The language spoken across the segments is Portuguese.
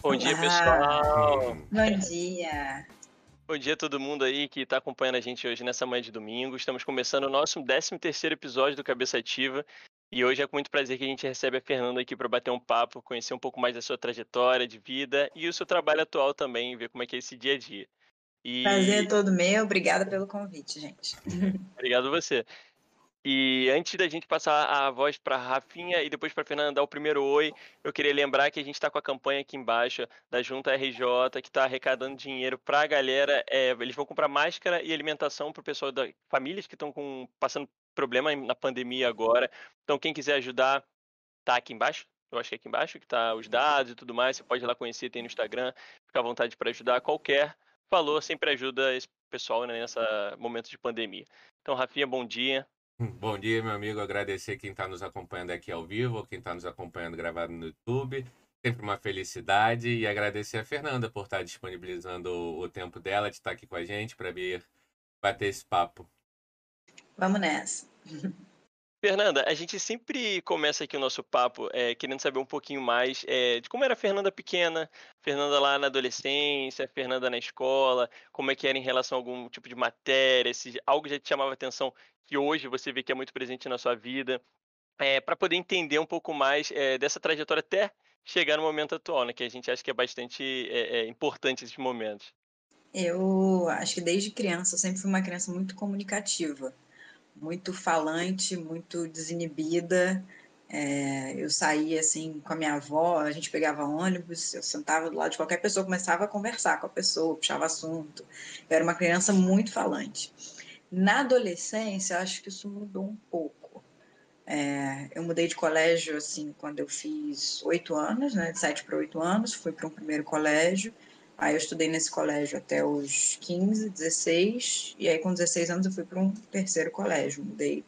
Bom dia, pessoal. Bom dia. Bom dia a todo mundo aí que está acompanhando a gente hoje nessa manhã de domingo. Estamos começando o nosso 13 terceiro episódio do Cabeça Ativa. E hoje é com muito prazer que a gente recebe a Fernanda aqui para bater um papo, conhecer um pouco mais da sua trajetória de vida e o seu trabalho atual também, ver como é que é esse dia a dia. E... Prazer é todo meu, obrigada pelo convite, gente. Obrigado a você. E antes da gente passar a voz para Rafinha e depois para Fernanda dar o primeiro oi, eu queria lembrar que a gente está com a campanha aqui embaixo da Junta RJ, que está arrecadando dinheiro para a galera. É, eles vão comprar máscara e alimentação para o pessoal da famílias que estão passando problema na pandemia agora. Então, quem quiser ajudar, tá aqui embaixo. Eu acho que é aqui embaixo que tá os dados e tudo mais. Você pode ir lá conhecer, tem no Instagram. Fica à vontade para ajudar. Qualquer valor sempre ajuda esse pessoal né, nessa momento de pandemia. Então, Rafinha, bom dia. Bom dia, meu amigo. Agradecer quem está nos acompanhando aqui ao vivo, quem está nos acompanhando gravado no YouTube. Sempre uma felicidade e agradecer a Fernanda por estar tá disponibilizando o tempo dela de estar tá aqui com a gente para vir bater esse papo. Vamos nessa. Fernanda, a gente sempre começa aqui o nosso papo é, querendo saber um pouquinho mais é, de como era a Fernanda pequena, Fernanda lá na adolescência, Fernanda na escola, como é que era em relação a algum tipo de matéria, se algo já te chamava atenção que hoje você vê que é muito presente na sua vida, é, para poder entender um pouco mais dessa trajetória até chegar no momento atual, né, que a gente acha que é bastante importante esses momentos. Eu acho que desde criança eu sempre fui uma criança muito comunicativa muito falante, muito desinibida. É, eu saía assim com a minha avó, a gente pegava ônibus, eu sentava do lado de qualquer pessoa, começava a conversar com a pessoa, puxava assunto. Eu era uma criança muito falante. Na adolescência, acho que isso mudou um pouco. É, eu mudei de colégio assim quando eu fiz oito anos, né, de sete para oito anos, fui para um primeiro colégio. Aí eu estudei nesse colégio até os 15, 16, e aí com 16 anos eu fui para um terceiro colégio. Mudei,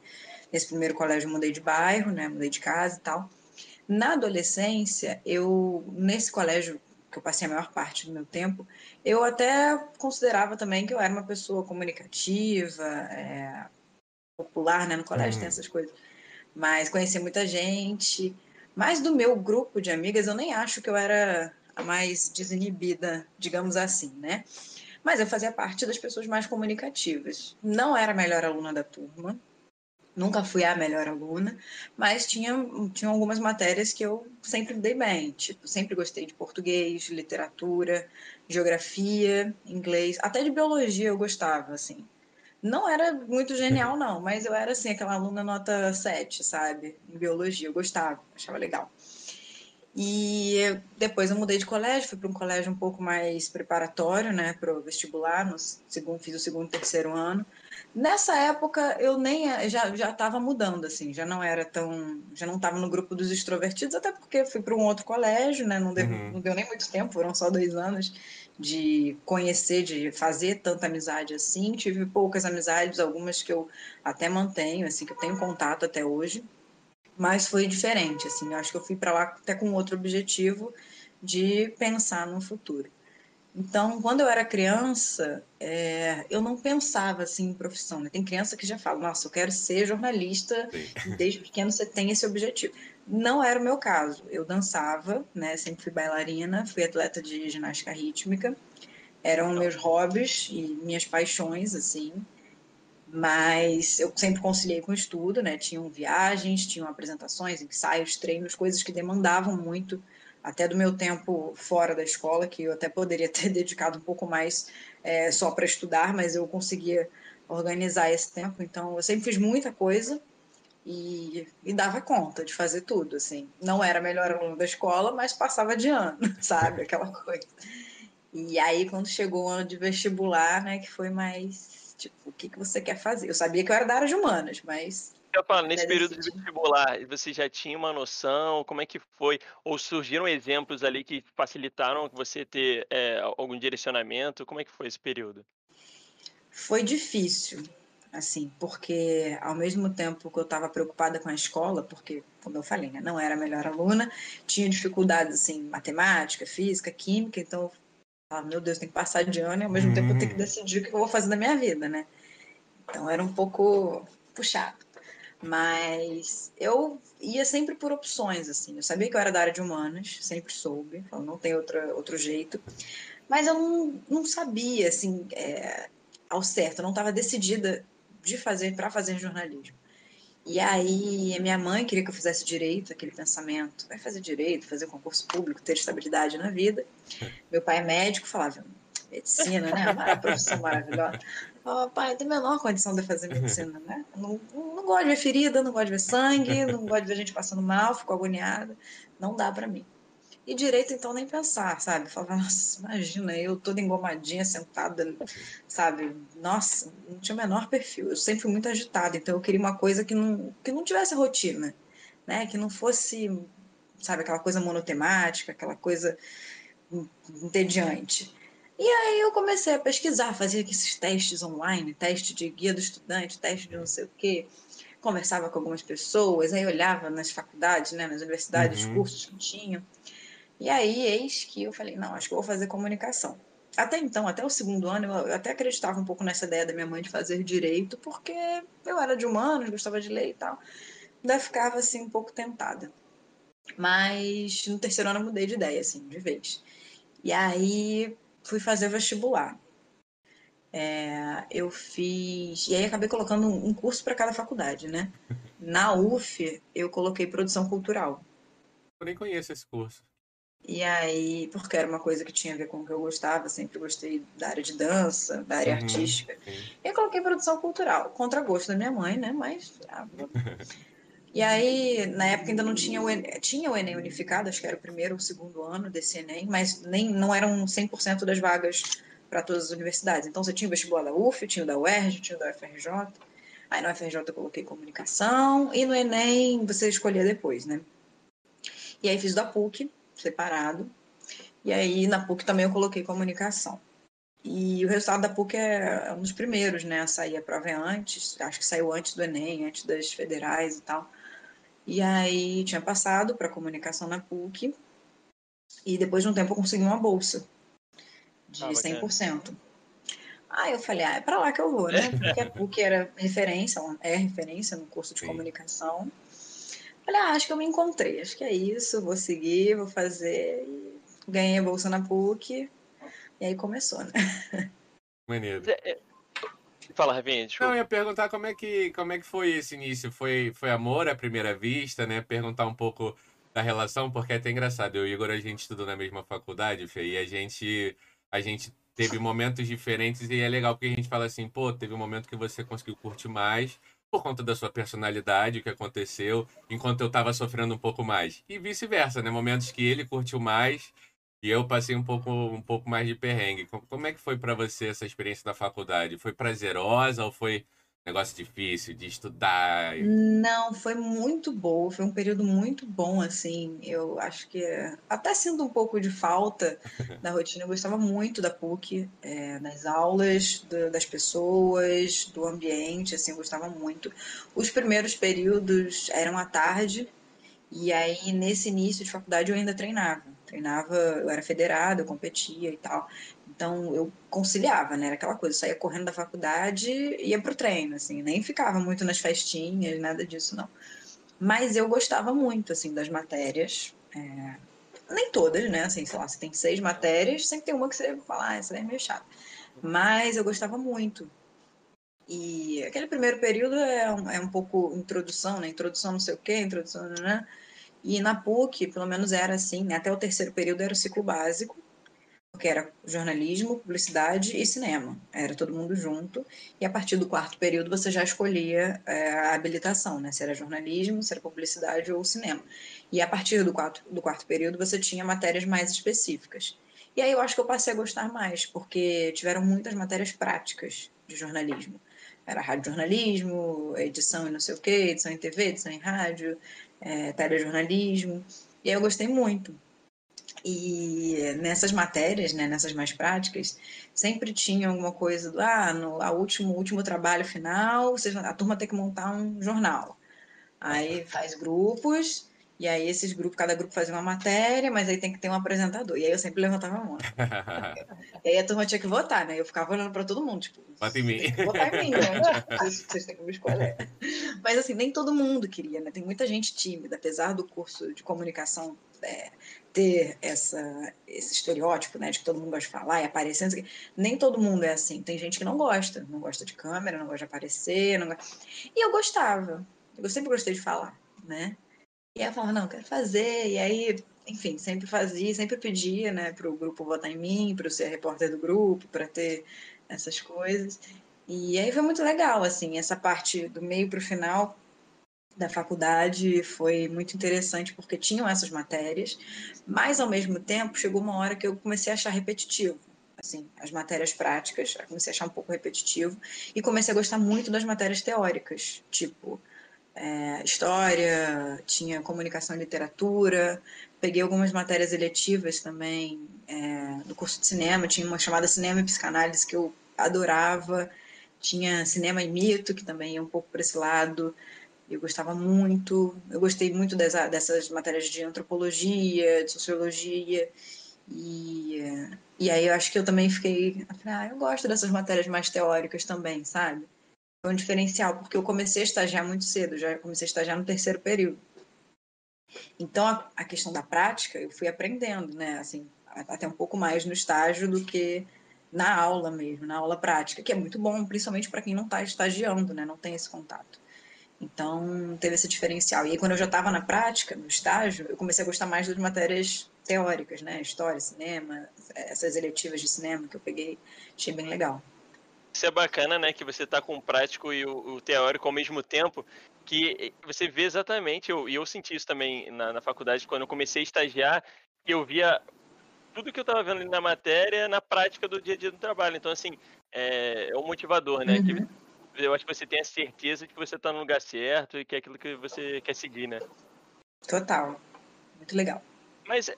nesse primeiro colégio eu mudei de bairro, né, mudei de casa e tal. Na adolescência, eu, nesse colégio que eu passei a maior parte do meu tempo, eu até considerava também que eu era uma pessoa comunicativa, é, popular, né, no colégio uhum. tem essas coisas. Mas conhecia muita gente, mas do meu grupo de amigas eu nem acho que eu era mais desinibida, digamos assim, né? Mas eu fazia parte das pessoas mais comunicativas. Não era a melhor aluna da turma, nunca fui a melhor aluna, mas tinha, tinha algumas matérias que eu sempre dei bem. Tipo, sempre gostei de português, literatura, geografia, inglês, até de biologia eu gostava, assim. Não era muito genial, não, mas eu era, assim, aquela aluna nota 7, sabe? Em biologia, eu gostava, achava legal. E depois eu mudei de colégio, fui para um colégio um pouco mais preparatório, né, para o vestibular, no segundo, fiz o segundo e terceiro ano. Nessa época eu nem já já estava mudando assim, já não era tão, já não estava no grupo dos extrovertidos, até porque fui para um outro colégio, né, não deu, uhum. não deu nem muito tempo, foram só dois anos de conhecer, de fazer tanta amizade assim. Tive poucas amizades, algumas que eu até mantenho, assim, que eu tenho contato até hoje mas foi diferente, assim, eu acho que eu fui para lá até com outro objetivo de pensar no futuro. Então, quando eu era criança, é, eu não pensava assim em profissão. Né? Tem criança que já fala, nossa, eu quero ser jornalista, e desde pequeno você tem esse objetivo. Não era o meu caso. Eu dançava, né? Sempre fui bailarina, fui atleta de ginástica rítmica. Eram meus hobbies e minhas paixões, assim mas eu sempre conciliei com o estudo, né? Tinham viagens, tinham apresentações, ensaios, treinos, coisas que demandavam muito até do meu tempo fora da escola, que eu até poderia ter dedicado um pouco mais é, só para estudar, mas eu conseguia organizar esse tempo. Então, eu sempre fiz muita coisa e, e dava conta de fazer tudo, assim. Não era melhor aluno da escola, mas passava de ano, sabe? Aquela coisa. E aí, quando chegou o ano de vestibular, né, que foi mais Tipo, o que, que você quer fazer? Eu sabia que eu era da área de humanas, mas. Eu falo, nesse período de vestibular, você já tinha uma noção? Como é que foi? Ou surgiram exemplos ali que facilitaram você ter é, algum direcionamento? Como é que foi esse período? Foi difícil, assim, porque ao mesmo tempo que eu estava preocupada com a escola, porque, como eu falei, né, não era a melhor aluna, tinha dificuldades, assim, matemática, física, química, então ah, meu Deus, tem que passar de ano e ao mesmo uhum. tempo eu tenho que decidir o que eu vou fazer na minha vida, né? Então era um pouco puxado. Mas eu ia sempre por opções, assim. Eu sabia que eu era da área de humanas, sempre soube, então não tem outra, outro jeito. Mas eu não, não sabia, assim, é, ao certo, eu não estava decidida de fazer para fazer jornalismo. E aí, minha mãe queria que eu fizesse direito, aquele pensamento, vai fazer direito, fazer concurso público, ter estabilidade na vida. Meu pai é médico, falava, medicina, né? Uma profissão maravilhosa. Oh, pai, tem a menor condição de fazer medicina, né? Não, não gosto de ver ferida, não gosto de ver sangue, não gosto de ver gente passando mal, fico agoniada. Não dá para mim. E direito, então, nem pensar, sabe? Falava, nossa, imagina, eu toda engomadinha, sentada, sabe? Nossa, não tinha o menor perfil. Eu sempre fui muito agitada, então eu queria uma coisa que não, que não tivesse rotina, né? Que não fosse, sabe, aquela coisa monotemática, aquela coisa entediante. E aí eu comecei a pesquisar, fazia esses testes online, teste de guia do estudante, teste de não sei o quê. Conversava com algumas pessoas, aí olhava nas faculdades, né, nas universidades, uhum. cursos que tinha. E aí, eis que eu falei, não, acho que eu vou fazer comunicação. Até então, até o segundo ano, eu até acreditava um pouco nessa ideia da minha mãe de fazer direito, porque eu era de humanos, gostava de ler e tal. Ainda ficava, assim, um pouco tentada. Mas no terceiro ano eu mudei de ideia, assim, de vez. E aí fui fazer vestibular. É, eu fiz. E aí acabei colocando um curso para cada faculdade, né? Na UF, eu coloquei produção cultural. Eu nem conheço esse curso. E aí, porque era uma coisa que tinha a ver com o que eu gostava, sempre gostei da área de dança, da área uhum, artística. E eu coloquei produção cultural, contra gosto da minha mãe, né? Mas. Ah, e aí, na época ainda não tinha o Enem, tinha o Enem unificado, acho que era o primeiro ou segundo ano desse Enem, mas nem, não eram 100% das vagas para todas as universidades. Então você tinha o vestibular da UF, tinha o da UERJ, tinha o da UFRJ. Aí na UFRJ eu coloquei comunicação e no Enem você escolhia depois, né? E aí fiz da PUC, separado. E aí na PUC também eu coloquei comunicação. E o resultado da PUC é, é um dos primeiros, né? A sair a prova é antes, acho que saiu antes do Enem, antes das federais e tal. E aí tinha passado para comunicação na PUC. E depois de um tempo eu consegui uma bolsa de ah, 100%. Aí eu falei, ah, é para lá que eu vou, né? Porque a PUC era referência, é referência no curso de Sim. comunicação. Falei, ah, acho que eu me encontrei, acho que é isso, vou seguir, vou fazer. E ganhei a bolsa na PUC. E aí começou, né? Maneiro. É, Fala, Ravinha, desculpa. Não, eu ia perguntar como é que, como é que foi esse início. Foi, foi amor à primeira vista, né? Perguntar um pouco da relação, porque é até engraçado. Eu e o Igor, a gente estudou na mesma faculdade, Fê, e a gente, a gente teve momentos diferentes e é legal porque a gente fala assim, pô, teve um momento que você conseguiu curtir mais por conta da sua personalidade, o que aconteceu, enquanto eu estava sofrendo um pouco mais. E vice-versa, né? Momentos que ele curtiu mais e eu passei um pouco, um pouco mais de perrengue. Como é que foi para você essa experiência da faculdade? Foi prazerosa ou foi negócio difícil de estudar? Não, foi muito bom. Foi um período muito bom, assim. Eu acho que até sinto um pouco de falta da rotina. Eu gostava muito da PUC, é, das aulas, do, das pessoas, do ambiente, assim, eu gostava muito. Os primeiros períodos eram à tarde, e aí nesse início de faculdade eu ainda treinava treinava, eu era federada, eu competia e tal. Então eu conciliava, né? Era aquela coisa, saía correndo da faculdade e ia pro treino, assim, nem ficava muito nas festinhas, nada disso, não. Mas eu gostava muito, assim, das matérias. É... Nem todas, né? Assim, sei lá, você tem seis matérias, sempre tem uma que você fala, ah, essa é meio chata. Mas eu gostava muito. E aquele primeiro período é um, é um pouco introdução, né? Introdução não sei o quê, introdução, né? E na PUC, pelo menos era assim, né? até o terceiro período era o ciclo básico, porque era jornalismo, publicidade e cinema. Era todo mundo junto. E a partir do quarto período você já escolhia é, a habilitação, né? Se era jornalismo, se era publicidade ou cinema. E a partir do quarto, do quarto período você tinha matérias mais específicas. E aí eu acho que eu passei a gostar mais, porque tiveram muitas matérias práticas de jornalismo. Era rádio jornalismo, edição e não sei o quê, edição em TV, edição em rádio, é, telejornalismo, e aí eu gostei muito. E nessas matérias, né, nessas mais práticas, sempre tinha alguma coisa do, ah, no a último, último trabalho final, a turma tem que montar um jornal. Aí faz grupos E aí esses grupos, cada grupo fazia uma matéria, mas aí tem que ter um apresentador. E aí eu sempre levantava a mão. e aí a turma tinha que votar, né? Eu ficava olhando para todo mundo, tipo, Vota em mim. Votar em mim, né? vocês, vocês têm que me escolher. Mas assim, nem todo mundo queria, né? Tem muita gente tímida, apesar do curso de comunicação é, ter essa, esse estereótipo, né, de que todo mundo gosta de falar e aparecer, nem todo mundo é assim. Tem gente que não gosta, não gosta de câmera, não gosta de aparecer, não gosta... e eu gostava. Eu sempre gostei de falar, né? E eu falava, não, quero fazer. E aí, enfim, sempre fazia, sempre pedia, né, para o grupo votar em mim, para eu ser repórter do grupo, para ter essas coisas. E aí foi muito legal, assim, essa parte do meio para o final da faculdade foi muito interessante porque tinham essas matérias, mas ao mesmo tempo chegou uma hora que eu comecei a achar repetitivo. Assim, as matérias práticas, comecei a achar um pouco repetitivo e comecei a gostar muito das matérias teóricas, tipo é, história, tinha comunicação e literatura, peguei algumas matérias eletivas também é, do curso de cinema, tinha uma chamada Cinema e Psicanálise que eu adorava, tinha Cinema e Mito, que também é um pouco para esse lado, eu gostava muito, eu gostei muito dessa, dessas matérias de antropologia, de sociologia, e, e aí eu acho que eu também fiquei, ah, eu gosto dessas matérias mais teóricas também, sabe? Foi um diferencial, porque eu comecei a estagiar muito cedo, já comecei a estagiar no terceiro período. Então, a, a questão da prática, eu fui aprendendo, né? Assim, até um pouco mais no estágio do que na aula mesmo, na aula prática, que é muito bom, principalmente para quem não está estagiando, né? Não tem esse contato. Então, teve esse diferencial. E aí, quando eu já estava na prática, no estágio, eu comecei a gostar mais das matérias teóricas, né? História, cinema, essas eletivas de cinema que eu peguei, achei bem legal. Isso é bacana, né? Que você tá com o prático e o, o teórico ao mesmo tempo, que você vê exatamente, eu, e eu senti isso também na, na faculdade, quando eu comecei a estagiar, que eu via tudo que eu estava vendo na matéria na prática do dia a dia do trabalho. Então, assim, é, é um motivador, né? Uhum. Que eu acho que você tem a certeza de que você está no lugar certo e que é aquilo que você quer seguir, né? Total. Muito legal. Mas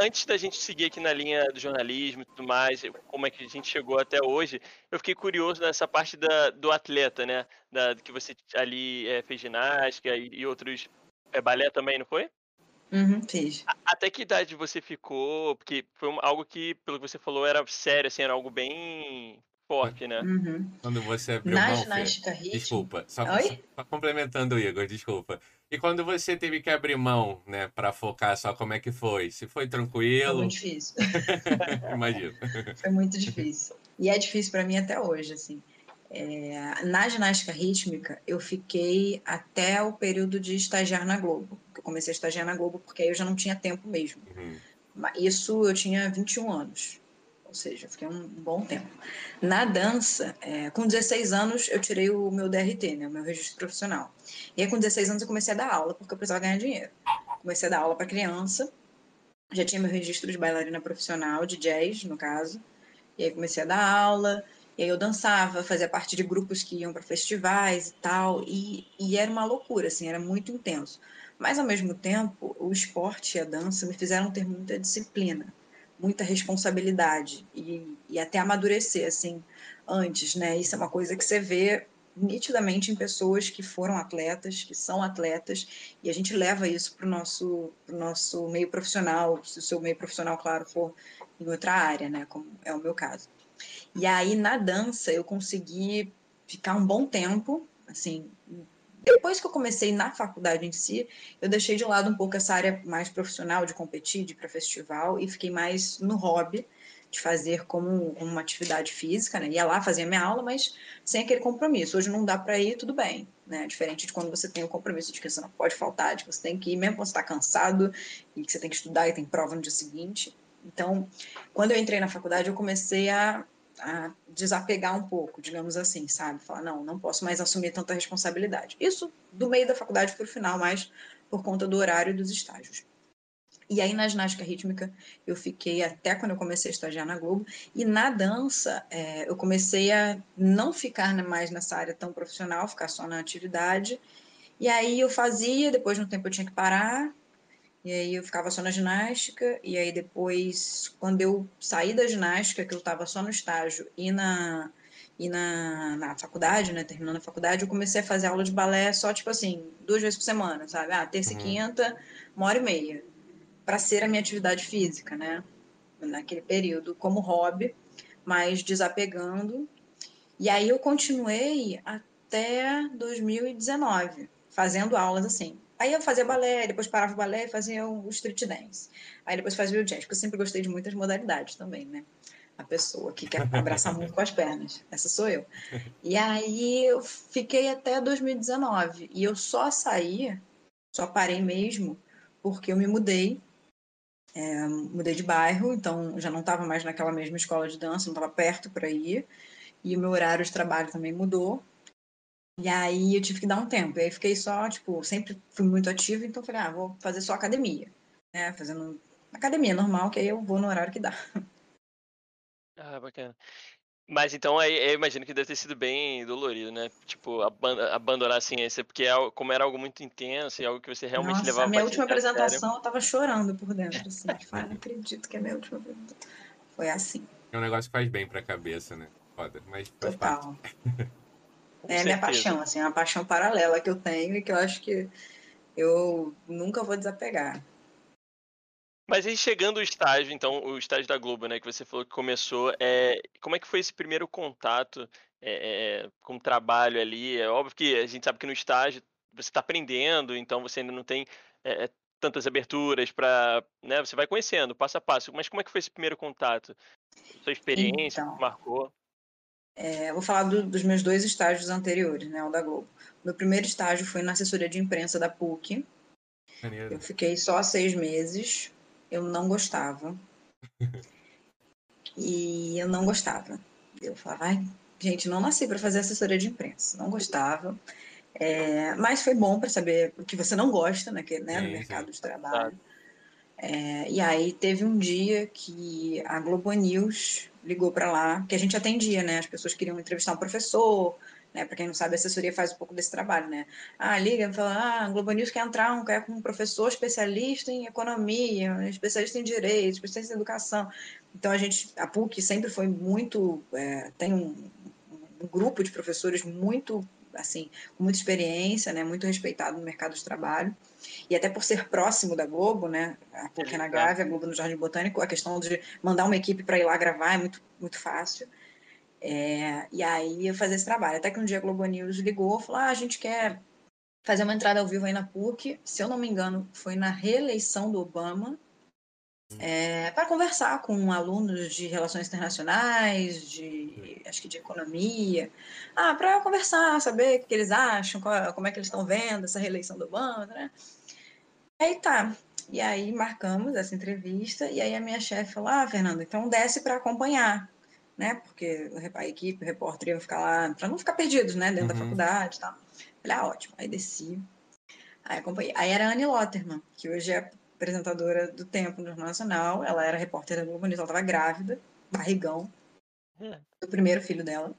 antes da gente seguir aqui na linha do jornalismo e tudo mais, como é que a gente chegou até hoje, eu fiquei curioso nessa parte da, do atleta, né? Da, que você ali é, fez ginástica e, e outros. É, balé também, não foi? Uhum, fiz. Até que idade você ficou? Porque foi algo que, pelo que você falou, era sério, assim, era algo bem forte, né? Uhum. Quando você abriu Na mão, ginástica Fê, desculpa, só, Oi? só complementando o Igor, desculpa. E quando você teve que abrir mão, né, para focar só como é que foi? Se foi tranquilo? Foi muito difícil. Imagino. Foi muito difícil. E é difícil para mim até hoje, assim. É, na ginástica rítmica, eu fiquei até o período de estagiar na Globo. Eu comecei a estagiar na Globo porque aí eu já não tinha tempo mesmo. Uhum. Isso eu tinha 21 anos ou seja, fiquei um bom tempo. Na dança, é, com 16 anos, eu tirei o meu DRT, né, o meu registro profissional. E aí, com 16 anos, eu comecei a dar aula, porque eu precisava ganhar dinheiro. Comecei a dar aula para criança, já tinha meu registro de bailarina profissional, de jazz, no caso. E aí, comecei a dar aula, e aí eu dançava, fazia parte de grupos que iam para festivais e tal, e, e era uma loucura, assim, era muito intenso. Mas, ao mesmo tempo, o esporte e a dança me fizeram ter muita disciplina muita responsabilidade e, e até amadurecer, assim, antes, né? Isso é uma coisa que você vê nitidamente em pessoas que foram atletas, que são atletas, e a gente leva isso para o nosso, pro nosso meio profissional, se o seu meio profissional, claro, for em outra área, né, como é o meu caso. E aí, na dança, eu consegui ficar um bom tempo, assim, depois que eu comecei na faculdade em si, eu deixei de lado um pouco essa área mais profissional de competir, de ir para festival e fiquei mais no hobby de fazer como uma atividade física, né? Ia lá, fazia minha aula, mas sem aquele compromisso. Hoje não dá para ir, tudo bem, né? Diferente de quando você tem o compromisso de que você não pode faltar, de que você tem que ir mesmo quando você está cansado e que você tem que estudar e tem prova no dia seguinte. Então, quando eu entrei na faculdade, eu comecei a a desapegar um pouco, digamos assim, sabe? Falar, não, não posso mais assumir tanta responsabilidade. Isso do meio da faculdade para o final, mais por conta do horário dos estágios. E aí, na ginástica rítmica, eu fiquei até quando eu comecei a estagiar na Globo. E na dança, é, eu comecei a não ficar mais nessa área tão profissional, ficar só na atividade. E aí eu fazia, depois de um tempo eu tinha que parar, e aí eu ficava só na ginástica, e aí depois, quando eu saí da ginástica, que eu estava só no estágio e na, E na, na faculdade, né, terminando a faculdade, eu comecei a fazer aula de balé só, tipo assim, duas vezes por semana, sabe? Ah, terça uhum. e quinta, uma hora e meia. Para ser a minha atividade física, né? Naquele período, como hobby, mas desapegando. E aí eu continuei até 2019, fazendo aulas assim. Aí eu fazia balé, depois parava o balé e fazia o street dance. Aí depois fazia o jazz, porque eu sempre gostei de muitas modalidades também, né? a pessoa que quer abraçar muito com as pernas. Essa sou eu. E aí eu fiquei até 2019. E eu só saí, só parei mesmo, porque eu me mudei. É, mudei de bairro, então já não estava mais naquela mesma escola de dança, não estava perto para ir. E o meu horário de trabalho também mudou. E aí eu tive que dar um tempo. E aí fiquei só, tipo, sempre fui muito ativa, então falei, ah, vou fazer só academia. Né? Fazendo academia normal, que aí eu vou no horário que dá. Ah, bacana. Mas então aí eu imagino que deve ter sido bem dolorido, né? Tipo, abandonar a ciência, porque é como era algo muito intenso e algo que você realmente Nossa, levava a minha última apresentação eu tava chorando por dentro, assim. Falei, não acredito que é a minha última apresentação. Foi assim. É um negócio que faz bem pra cabeça, né? Foda, mas faz Total. é a minha paixão, assim, é uma paixão paralela que eu tenho e que eu acho que eu nunca vou desapegar. Mas aí chegando o estágio, então, o estágio da Globo, né, que você falou que começou, é, como é que foi esse primeiro contato é, com o trabalho ali? É óbvio que a gente sabe que no estágio você está aprendendo, então você ainda não tem é, tantas aberturas para, né, você vai conhecendo passo a passo. Mas como é que foi esse primeiro contato? Sua experiência, então, marcou? É, vou falar do, dos meus dois estágios anteriores, né, o da Globo. Meu primeiro estágio foi na assessoria de imprensa da PUC. Maneiro. Eu fiquei só seis meses eu não gostava. e eu não gostava. Eu falava, ai, gente, não nasci para fazer assessoria de imprensa, não gostava. É, mas foi bom para saber o que você não gosta né, que, né, no mercado de trabalho. É, e aí teve um dia que a Globo News ligou para lá, que a gente atendia, né? As pessoas queriam entrevistar um professor, né? Para quem não sabe, a assessoria faz um pouco desse trabalho, né? Ah, liga e fala, ah, a Globo News quer entrar, um, quer com um professor especialista em economia, especialista em direito, especialista em educação. Então a gente, a PUC sempre foi muito, é, tem um, um grupo de professores muito assim, com muita experiência, né, muito respeitado no mercado de trabalho. E até por ser próximo da Globo, né, a PUC na Gávea, a Globo no Jardim Botânico, a questão de mandar uma equipe para ir lá gravar é muito, muito fácil. É, e aí eu fazia esse trabalho. Até que um dia a Globo News ligou e falou: ah, a gente quer fazer uma entrada ao vivo aí na PUC. Se eu não me engano, foi na reeleição do Obama. É, para conversar com alunos de relações internacionais, de acho que de economia, ah, para conversar, saber o que eles acham, qual, como é que eles estão vendo essa reeleição do Obama, né? Aí tá. E aí marcamos essa entrevista e aí a minha chefe falou: "Ah, Fernanda, então desce para acompanhar" né? Porque a equipe, o repórter ia ficar lá, para não ficar perdidos, né? Dentro uhum. da faculdade tal. Falei, ah, ótimo. Aí desci. Aí acompanhei. Aí era a Anne Lotterman, que hoje é apresentadora do Tempo no Jornal Nacional. Ela era repórter da Globo News, ela estava grávida, barrigão, é. do primeiro filho dela.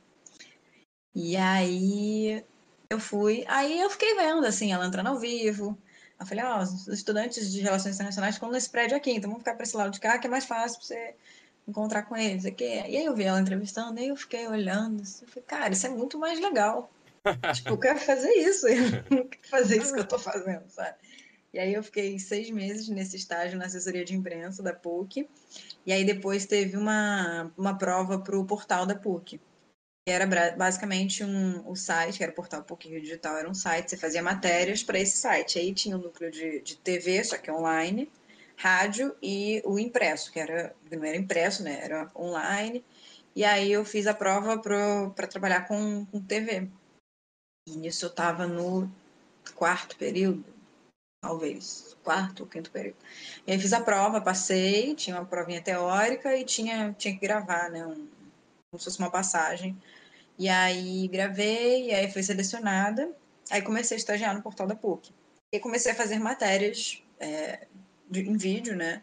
E aí eu fui, aí eu fiquei vendo, assim, ela entrando ao vivo. Eu falei, ó, oh, os estudantes de Relações Internacionais ficam nesse prédio aqui, então vamos ficar para esse lado de cá, que é mais fácil para você encontrar com eles. Aqui. E aí eu vi ela entrevistando, e eu fiquei olhando, assim, falei, cara, isso é muito mais legal. tipo, eu quero fazer isso, eu não quero fazer isso que eu tô fazendo, sabe? E aí eu fiquei seis meses nesse estágio na assessoria de imprensa da PUC, e aí depois teve uma, uma prova para o portal da PUC. Que era basicamente um, o site, que era o portal PUC Digital, era um site, você fazia matérias para esse site. Aí tinha um núcleo de, de TV, só que online, rádio e o impresso, que era não era impresso, né? Era online. E aí eu fiz a prova para trabalhar com, com TV. E nisso eu estava no quarto período, talvez, quarto ou quinto período. E aí fiz a prova, passei, tinha uma provinha teórica e tinha, tinha que gravar, né? Um, como se fosse uma passagem. E aí gravei, e aí fui selecionada. Aí comecei a estagiar no portal da PUC. E comecei a fazer matérias é, de, em vídeo, né?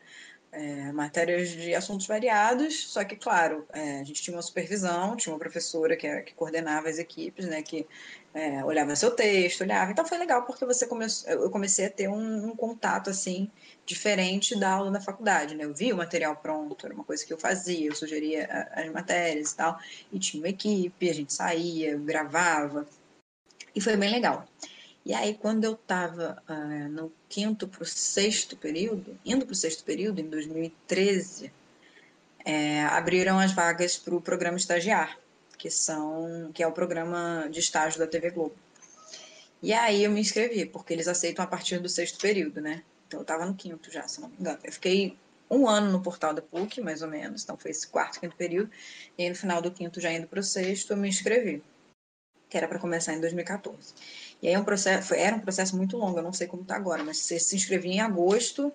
É, matérias de assuntos variados, só que, claro, é, a gente tinha uma supervisão, tinha uma professora que, que coordenava as equipes, né, que é, olhava seu texto, olhava. Então foi legal porque você começou, eu comecei a ter um, um, contato assim diferente da aula da faculdade, né? Eu vi o material pronto, era uma coisa que eu fazia, eu sugeria as matérias e tal, e tinha uma equipe, a gente saía, gravava, e foi bem legal. E aí, quando eu estava ah, no quinto para o sexto período, indo para o sexto período, em 2013, é, abriram as vagas para o programa estagiar, que, são, que é o programa de estágio da TV Globo. E aí eu me inscrevi, porque eles aceitam a partir do sexto período, né? Então eu estava no quinto já, se não me engano. Eu fiquei um ano no portal da PUC, mais ou menos, então foi esse quarto, quinto período, e aí no final do quinto, já indo para o sexto, eu me inscrevi, que era para começar em 2014. E aí é um processo, era um processo muito longo, eu não sei como está agora, mas você se inscrevia em agosto,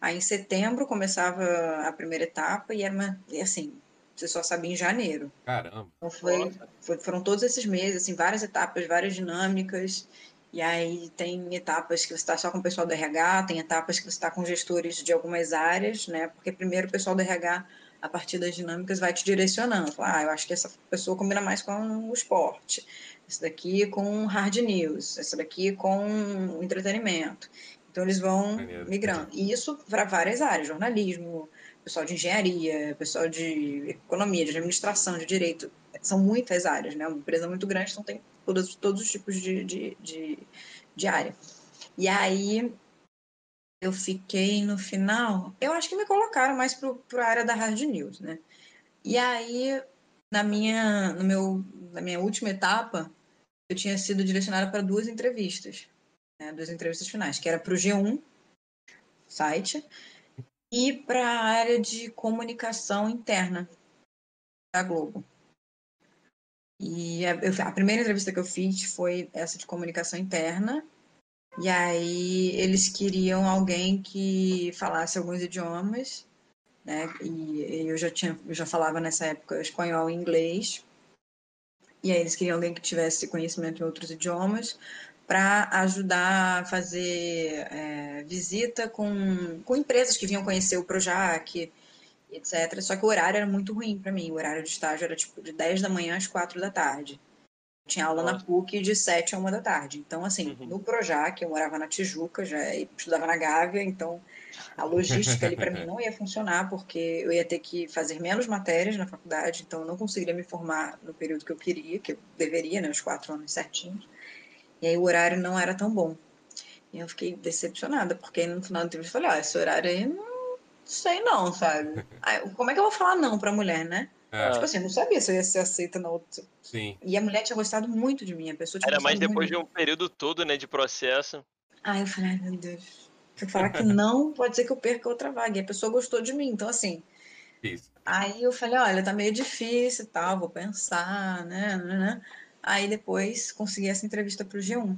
aí em setembro começava a primeira etapa e era uma, e assim, você só sabia em janeiro. Caramba. Então foi, foi, foram todos esses meses, assim, várias etapas, várias dinâmicas. E aí tem etapas que você está só com o pessoal do RH, tem etapas que você está com gestores de algumas áreas, né? Porque primeiro o pessoal do RH, a partir das dinâmicas, vai te direcionando. Fala, ah, eu acho que essa pessoa combina mais com o esporte esse daqui com hard news, esse daqui com entretenimento. Então eles vão migrando. E isso para várias áreas, jornalismo, pessoal de engenharia, pessoal de economia, de administração, de direito. São muitas áreas, né? Uma empresa muito grande, então tem todos, todos os tipos de, de, de, de área. E aí eu fiquei no final, eu acho que me colocaram mais para a área da hard news, né? E aí, na minha, no meu, na minha última etapa, eu tinha sido direcionada para duas entrevistas, né, duas entrevistas finais, que era para o G1 site e para a área de comunicação interna da Globo. E a, eu, a, primeira entrevista que eu fiz foi essa de comunicação interna. E aí eles queriam alguém que falasse alguns idiomas, né? E, eu já tinha, eu já falava nessa época espanhol e inglês. E aí eles queriam alguém que tivesse conhecimento em outros idiomas para ajudar a fazer é, visita com, com empresas que vinham conhecer o Projac, etc. Só que o horário era muito ruim para mim. O horário de estágio era tipo de 10 da manhã às 4 da tarde. Tinha aula Nossa. na PUC de 7 a 1 da tarde. Então, assim, uhum. no Projac, eu morava na Tijuca, já estudava na Gávea, então a logística ali para mim não ia funcionar, porque eu ia ter que fazer menos matérias na faculdade, então eu não conseguiria me formar no período que eu queria, que eu deveria, né, os quatro anos certinhos. E aí o horário não era tão bom. E eu fiquei decepcionada, porque no final da entrevista eu falei, ah, esse horário aí não sei não, sabe? Aí, como é que eu vou falar não pra mulher, né? É. Tipo assim, eu não sabia se eu ia ser aceita na outra. Sim. E a mulher tinha gostado muito de mim, a pessoa tinha Era mais depois de um período todo, né, de processo. Aí eu falei, ai meu Deus. Se eu falar que não, pode ser que eu perca outra vaga. E a pessoa gostou de mim. Então, assim. Isso. Aí eu falei, olha, tá meio difícil e tal, vou pensar, né, né, né. Aí depois consegui essa entrevista pro G1.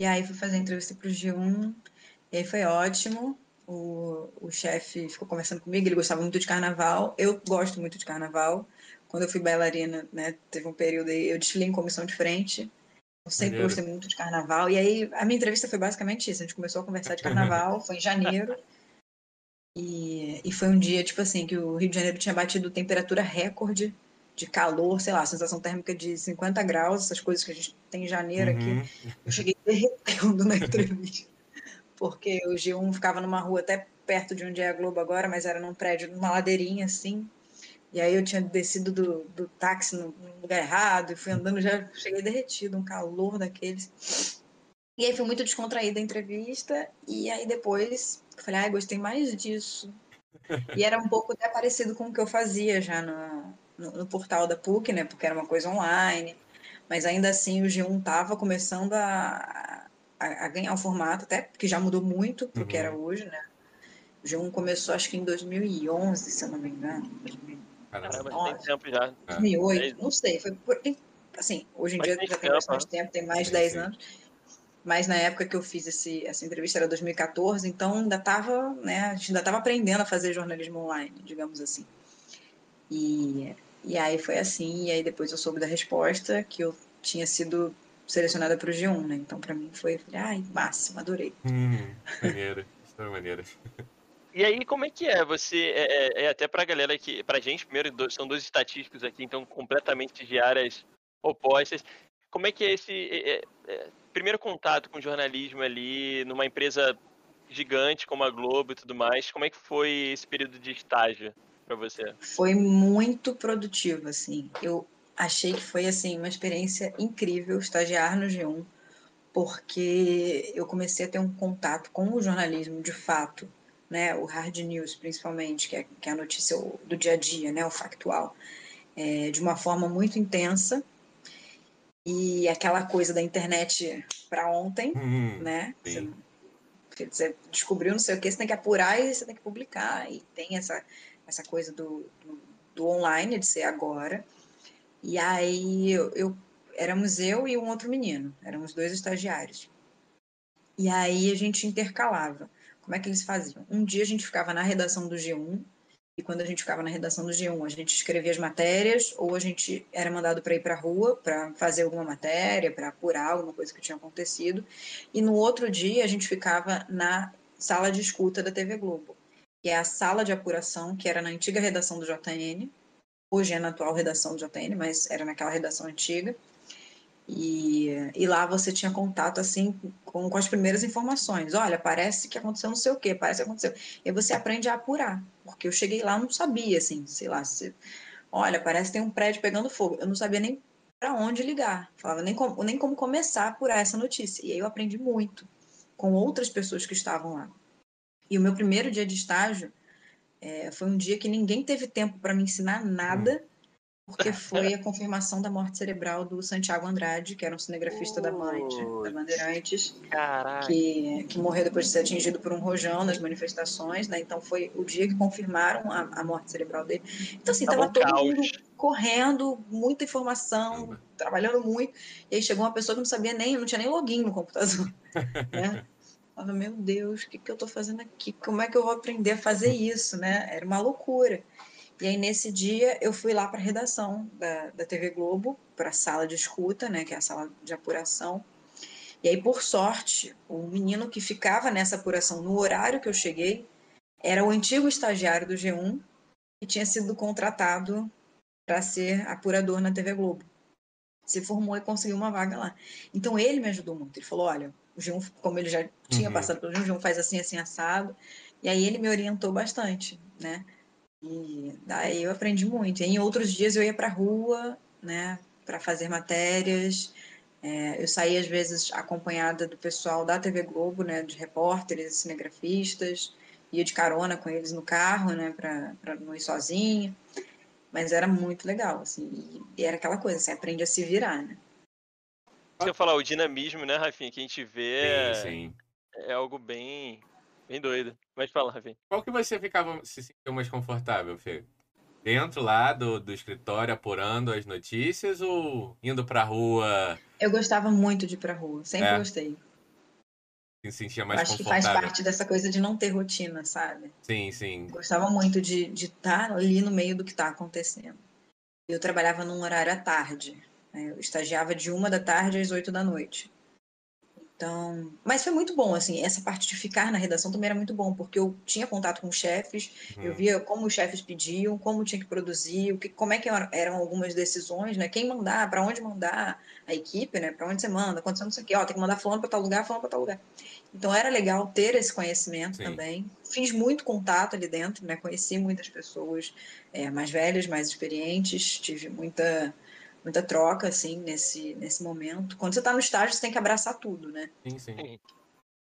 E aí fui fazer a entrevista pro G1, e aí foi ótimo. O, o chefe ficou conversando comigo, ele gostava muito de carnaval. Eu gosto muito de carnaval. Quando eu fui bailarina, né, teve um período aí, eu desfilei em comissão de frente. Eu sempre Maneiro. gostei muito de carnaval. E aí, a minha entrevista foi basicamente isso. A gente começou a conversar de carnaval, foi em janeiro. E, e foi um dia, tipo assim, que o Rio de Janeiro tinha batido temperatura recorde de calor, sei lá, sensação térmica de 50 graus, essas coisas que a gente tem em janeiro uhum. aqui. Eu cheguei derretendo na entrevista. Porque o G1 ficava numa rua até perto de onde é a Globo agora, mas era num prédio, numa ladeirinha assim. E aí eu tinha descido do, do táxi no, no lugar errado e fui andando, já cheguei derretido, um calor daqueles. E aí foi muito descontraída a entrevista, e aí depois falei, ai, ah, gostei mais disso. E era um pouco até parecido com o que eu fazia já no, no, no, portal da PUC, né? Porque era uma coisa online. Mas ainda assim o G1 estava começando a, a, a, ganhar o formato, até porque já mudou muito do uhum. que era hoje, né? O G1 começou acho que em 2011, se eu não me engano. 2011. Caramba, Nossa, tem tempo já. 2008, não sei. Foi por, assim, hoje em dia já tem bastante tempo, tem mais de 10 anos. Mas na época que eu fiz esse, essa entrevista era 2014, então ainda estava, né, a gente ainda estava aprendendo a fazer jornalismo online, digamos assim. E, e aí foi assim, e aí depois eu soube da resposta que eu tinha sido selecionada para o G1, né? Então para mim foi, ai, máximo, adorei. Hum, maneiro, isso é maneiro. E aí, como é que é? Você, é, é, é até pra galera que, pra gente, primeiro, são dois estatísticos aqui, então completamente de áreas opostas. Como é que é esse é, é, primeiro contato com jornalismo ali, numa empresa gigante como a Globo e tudo mais? Como é que foi esse período de estágio para você? Foi muito produtivo, assim. Eu achei que foi, assim, uma experiência incrível estagiar no G1, porque eu comecei a ter um contato com o jornalismo de fato, né, o hard news principalmente, que é, que é a notícia do dia a dia, né, o factual, é, de uma forma muito intensa. E aquela coisa da internet para ontem, Hum, né? Você, você descobriu não sei o que, você tem que apurar e você tem que publicar. E tem essa, essa coisa do, do, do online, de ser agora. E aí eu, eu éramos eu e um outro menino, éramos dois estagiários. E aí a gente intercalava. Como é que eles faziam? Um dia a gente ficava na redação do G1, e quando a gente ficava na redação do G1, a gente escrevia as matérias, ou a gente era mandado para ir para a rua para fazer alguma matéria, para apurar alguma coisa que tinha acontecido. E no outro dia a gente ficava na sala de escuta da TV Globo, que é a sala de apuração que era na antiga redação do JN, hoje é na atual redação do JN, mas era naquela redação antiga. E, e lá você tinha contato assim com, com as primeiras informações. Olha, parece que aconteceu não sei o quê, parece que aconteceu. E você aprende a apurar, porque eu cheguei lá não sabia, assim, sei lá, se, olha, parece que tem um prédio pegando fogo. Eu não sabia nem para onde ligar, falava nem como, nem como começar a apurar essa notícia. E aí eu aprendi muito com outras pessoas que estavam lá. E o meu primeiro dia de estágio é, foi um dia que ninguém teve tempo para me ensinar nada. Hum porque foi a confirmação da morte cerebral do Santiago Andrade, que era um cinegrafista da Band, da Bandeirantes, que, que morreu depois de ser atingido por um rojão nas manifestações, né? Então foi o dia que confirmaram a, a morte cerebral dele. Então assim, estava todo caos. mundo correndo, muita informação, trabalhando muito, e aí chegou uma pessoa que não sabia nem, não tinha nem login no computador, né? Falava, meu Deus, o que, que eu estou fazendo aqui? Como é que eu vou aprender a fazer isso, né? Era uma loucura. E aí, nesse dia, eu fui lá para a redação da, da TV Globo, para a sala de escuta, né, que é a sala de apuração. E aí, por sorte, o menino que ficava nessa apuração no horário que eu cheguei era o antigo estagiário do G1 que tinha sido contratado para ser apurador na TV Globo. Se formou e conseguiu uma vaga lá. Então, ele me ajudou muito. Ele falou: olha, o G1, como ele já tinha uhum. passado pelo G1, o G1 faz assim, assim, assado. E aí, ele me orientou bastante, né? E daí eu aprendi muito. E em outros dias eu ia para a rua, né, para fazer matérias. É, eu saía às vezes acompanhada do pessoal da TV Globo, né, de repórteres, cinegrafistas, ia de carona com eles no carro, né, para não ir sozinha. Mas era muito legal, assim, e era aquela coisa, você assim, aprende a se virar, né. Se eu falar o dinamismo, né, Rafinha, que a gente vê sim, sim. é algo bem Bem doido. Mas fala, Ravi. Qual que você ficava se sentiu mais confortável, Fê? Dentro lá do, do escritório, apurando as notícias ou indo pra rua? Eu gostava muito de ir pra rua, sempre é. gostei. Se sentia mais Eu acho que faz parte dessa coisa de não ter rotina, sabe? Sim, sim. Gostava muito de estar tá ali no meio do que está acontecendo. Eu trabalhava num horário à tarde. Né? Eu estagiava de uma da tarde às oito da noite. Então, mas foi muito bom, assim, essa parte de ficar na redação também era muito bom, porque eu tinha contato com os chefes, uhum. eu via como os chefes pediam, como tinha que produzir, o que, como é que eram algumas decisões, né? Quem mandar, para onde mandar a equipe, né? Para onde você manda, quando você não sei o quê, ó, tem que mandar fulano para tal lugar, fulano para tal lugar. Então era legal ter esse conhecimento Sim. também. Fiz muito contato ali dentro, né? Conheci muitas pessoas é, mais velhas, mais experientes, tive muita muita troca, assim, nesse, nesse momento. Quando você está no estágio, você tem que abraçar tudo, né? Sim, sim.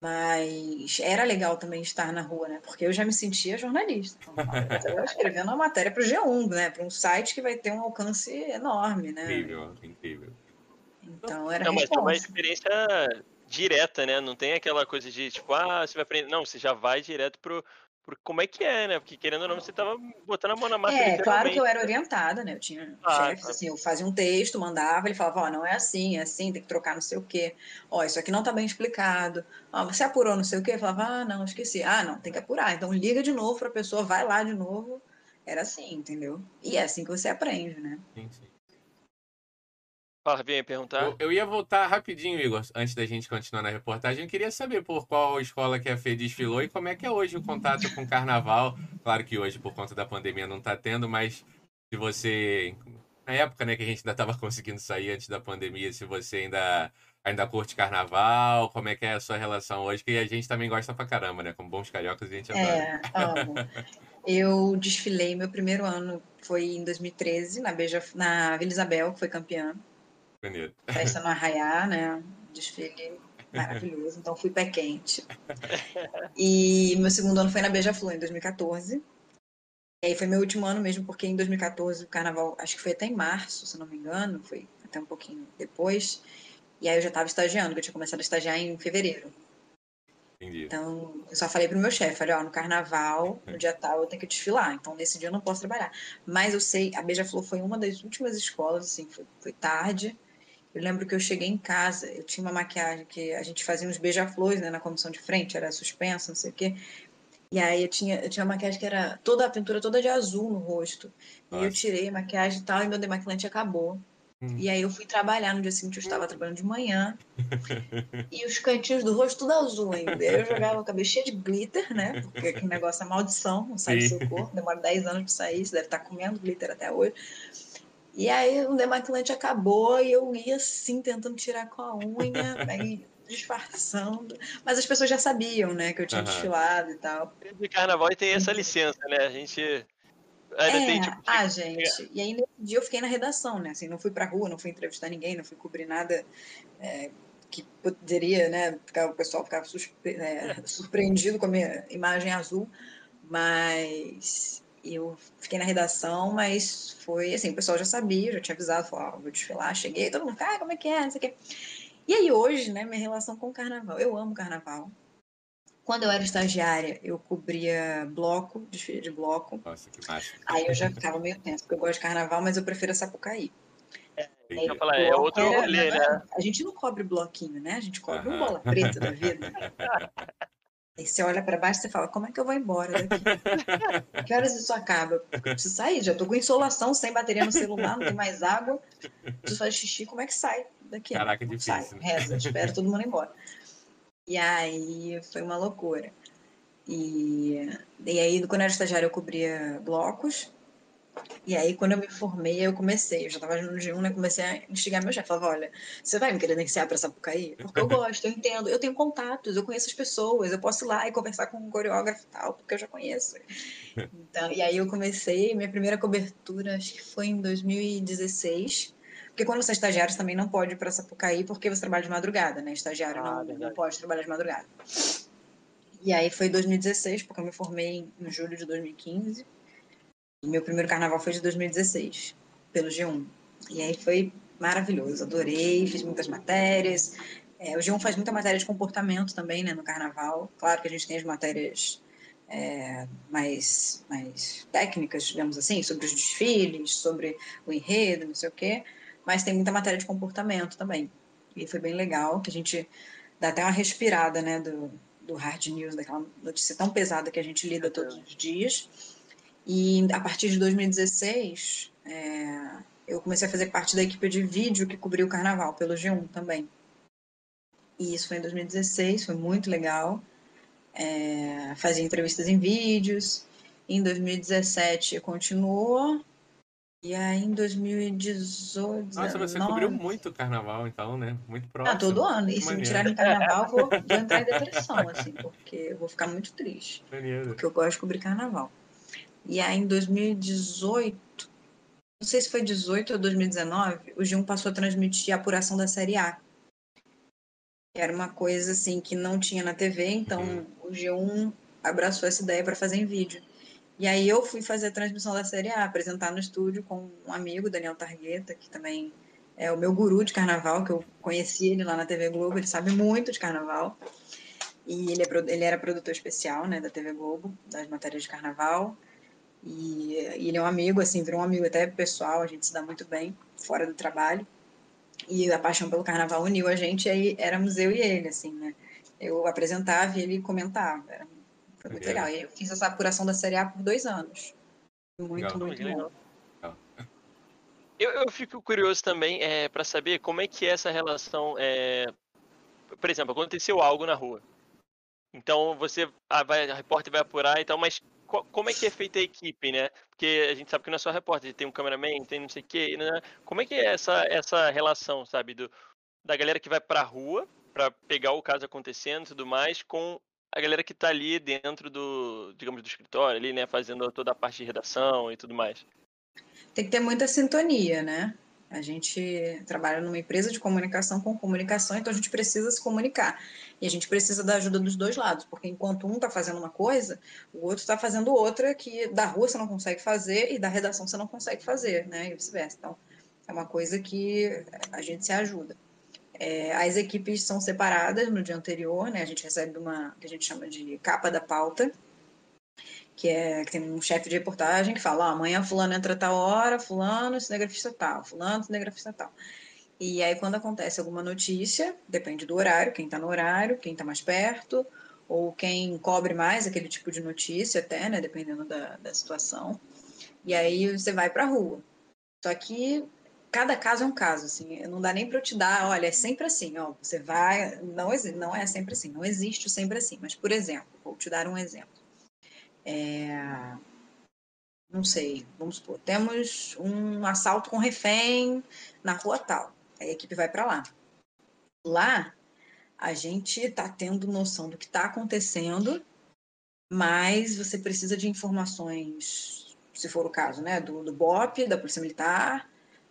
Mas era legal também estar na rua, né? Porque eu já me sentia jornalista. Então, eu escrevendo uma matéria para o G1, né? Para um site que vai ter um alcance enorme, né? Incrível, incrível. Então era Não, mas é uma experiência direta, né? Não tem aquela coisa de tipo, ah, você vai aprender. Não, você já vai direto pro, porque como é que é, né? Porque querendo ou não, você tava botando a mão na massa. É, claro que eu era orientada, né? Eu tinha ah, chefes, tá. assim, eu fazia um texto, mandava, ele falava, ó, oh, não é assim, é assim, tem que trocar não sei o quê. Ó, oh, isso aqui não tá bem explicado. Ó, oh, você apurou não sei o quê? Eu falava, ah, não, esqueci. Ah, não, tem que apurar. Então liga de novo pra pessoa, vai lá de novo. Era assim, entendeu? E é assim que você aprende, né? Sim, sim. Fala, vem perguntar. Eu, eu, ia voltar rapidinho, Igor, antes da gente continuar na reportagem. Eu queria saber por qual escola que a Fê desfilou e como é que é hoje o contato com o carnaval. Claro que hoje, por conta da pandemia, não está tendo, mas se você. Na época né, que a gente ainda estava conseguindo sair antes da pandemia, se você ainda, ainda curte carnaval, como é que é a sua relação hoje? Que a gente também gosta pra caramba, né? Como bons cariocas, a gente adora. É, amo. Eu desfilei, meu primeiro ano foi em 2013, na, Beija, na Vila Isabel, que foi campeã. Bonito. Festa no Arraiá, né? Desfile maravilhoso, então fui pé quente. E meu segundo ano foi na Beija-Flor, em 2014. E aí foi meu último ano mesmo, porque em 2014 o carnaval, acho que foi até em março, se não me engano, foi até um pouquinho depois. E aí eu já estava estagiando, que eu tinha começado a estagiar em fevereiro. Entendi. Então, eu só falei pro meu chefe, falei, ó, no carnaval, no dia tal, eu tenho que desfilar. Então, nesse dia eu não posso trabalhar. Mas eu sei, a Beija-Flor foi uma das últimas escolas, assim, foi, foi tarde. Eu lembro que eu cheguei em casa, eu tinha uma maquiagem que a gente fazia uns beija-flores, né, na comissão de frente, era suspensa, não sei o quê. E aí eu tinha, eu tinha uma maquiagem que era toda a pintura toda de azul no rosto. Nossa. E eu tirei a maquiagem e tal, e meu demaquilante acabou. Hum. E aí eu fui trabalhar no dia seguinte, eu estava trabalhando de manhã. e os cantinhos do rosto tudo azul ainda. Eu jogava o cabelo cheio de glitter, né? Porque aquele negócio é maldição, não sai Sim. do seu corpo. Demora 10 anos para sair, você deve estar comendo glitter até hoje. E aí o demaquilante acabou e eu ia assim, tentando tirar com a unha, aí disfarçando. Mas as pessoas já sabiam, né, que eu tinha uhum. desfilado e tal. De carnaval tem essa licença, né? A gente. Ainda é, tem, tipo, ah, gente. E aí nesse dia eu fiquei na redação, né? Assim, não fui pra rua, não fui entrevistar ninguém, não fui cobrir nada é, que poderia, né? Ficar, o pessoal ficava é, surpreendido com a minha imagem azul. Mas eu fiquei na redação, mas foi assim, o pessoal já sabia, já tinha avisado, falou, oh, vou desfilar, cheguei, todo mundo, ah, como é que é, não sei o quê. E aí hoje, né, minha relação com o carnaval, eu amo carnaval. Quando eu era estagiária, eu cobria bloco, desfile de bloco. Nossa, que mágico. Aí eu já ficava meio tenso, porque eu gosto de carnaval, mas eu prefiro a Sapucaí. É, eu falar, é outro rolê, né? A gente não cobre bloquinho, né? A gente cobre um bola preta da vida. Aí você olha para baixo e fala, como é que eu vou embora daqui? que horas isso acaba? Eu preciso sair, já tô com insolação, sem bateria no celular, não tem mais água. Preciso fazer xixi, como é que sai daqui? Caraca, não difícil. Sai, reza, espera todo mundo embora. E aí foi uma loucura. E, e aí, quando eu era estagiária, eu cobria blocos. E aí, quando eu me formei, eu comecei, eu já estava no G1, né? Comecei a instigar meu chefe. Falava, olha, você vai me credenciar para Sapucaí? Porque eu gosto, eu entendo, eu tenho contatos, eu conheço as pessoas, eu posso ir lá e conversar com um coreógrafo e tal, porque eu já conheço. Então, e aí eu comecei, minha primeira cobertura, acho que foi em 2016. Porque quando você é estagiário, você também não pode ir para Sapucaí, porque você trabalha de madrugada, né? Estagiário ah, não, não pode trabalhar de madrugada. E aí foi 2016, porque eu me formei em julho de 2015. Meu primeiro carnaval foi de 2016, pelo G1. E aí foi maravilhoso, adorei, fiz muitas matérias. É, o G1 faz muita matéria de comportamento também, né, no carnaval. Claro que a gente tem as matérias é, mais, mais técnicas, digamos assim, sobre os desfiles, sobre o enredo, não sei o quê, mas tem muita matéria de comportamento também. E foi bem legal, que a gente dá até uma respirada, né, do, do hard news, daquela notícia tão pesada que a gente lida todos os dias e a partir de 2016, é, eu comecei a fazer parte da equipe de vídeo que cobriu o carnaval pelo G1 também. E isso foi em 2016, foi muito legal. É, fazia entrevistas em vídeos. Em 2017 continuou. E aí em 2018. Nossa, você cobriu muito carnaval, então, né? Muito próximo. Ah, todo ano. E se me tirarem carnaval, eu vou, vou entrar em depressão, assim, porque eu vou ficar muito triste. Maneiro. Porque eu gosto de cobrir carnaval. E aí, em 2018, não sei se foi 18 ou 2019, o G1 passou a transmitir a apuração da Série A. Era uma coisa assim que não tinha na TV, então uhum. o G1 abraçou essa ideia para fazer em vídeo. E aí eu fui fazer a transmissão da Série A, apresentar no estúdio com um amigo, Daniel Targueta, que também é o meu guru de carnaval, que eu conheci ele lá na TV Globo, ele sabe muito de carnaval. E ele, é, ele era produtor especial né, da TV Globo, das matérias de carnaval. E, e, ele é um amigo, assim, virou um amigo até pessoal, a gente se dá muito bem fora do trabalho. E a paixão pelo carnaval uniu a gente, e aí éramos eu e ele, assim, né? Eu apresentava e ele comentava. Era, foi muito legal. legal. E eu fiz essa apuração da Série A por dois anos. Muito, legal. muito legal. Eu, eu fico curioso também é, para saber como é que é essa relação. É... Por exemplo, aconteceu algo na rua. Então você a, vai, a repórter vai apurar e tal, mas como é que é feita a equipe, né? Porque a gente sabe que não é só repórter, tem um cameraman, tem não sei o quê. Né? Como é que é essa, essa relação, sabe, do, da galera que vai pra rua para pegar o caso acontecendo e tudo mais, com a galera que tá ali dentro do, digamos, do escritório, ali, né, fazendo toda a parte de redação e tudo mais. Tem que ter muita sintonia, né? A gente trabalha numa empresa de comunicação com comunicação, então a gente precisa se comunicar. E a gente precisa da ajuda dos dois lados, porque enquanto um está fazendo uma coisa, o outro está fazendo outra que da rua você não consegue fazer e da redação você não consegue fazer, né? E vice-versa. Então, é uma coisa que a gente se ajuda. É, as equipes são separadas no dia anterior, né? A gente recebe uma que a gente chama de capa da pauta, que é que tem um chefe de reportagem que fala: amanhã fulano entra tal hora, fulano cinegrafista tal, fulano cinegrafista tal. E aí quando acontece alguma notícia, depende do horário, quem está no horário, quem está mais perto, ou quem cobre mais aquele tipo de notícia até, né? Dependendo da, da situação. E aí você vai para a rua. Só que cada caso é um caso, assim, não dá nem para eu te dar, olha, é sempre assim, ó, você vai, não, não é sempre assim, não existe sempre assim, mas, por exemplo, vou te dar um exemplo. É, não sei, vamos supor, temos um assalto com refém na rua tal, a equipe vai para lá. Lá, a gente está tendo noção do que está acontecendo, mas você precisa de informações, se for o caso, né, do, do BOP, da Polícia Militar,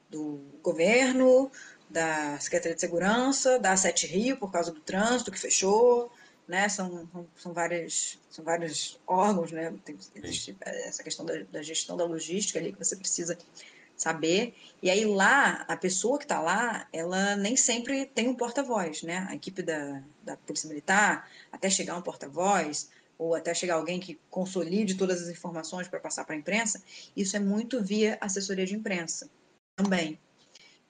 do governo, da Secretaria de Segurança, da Sete Rio, por causa do trânsito que fechou, né? São, são, várias, são vários órgãos, né? Tem, existe essa questão da, da, gestão da logística ali que você precisa saber. E aí lá, a pessoa que está lá, ela nem sempre tem um porta-voz, né? A equipe da, da Polícia Militar, até chegar um porta-voz, ou até chegar alguém que consolide todas as informações para passar para a imprensa, isso é muito via assessoria de imprensa também.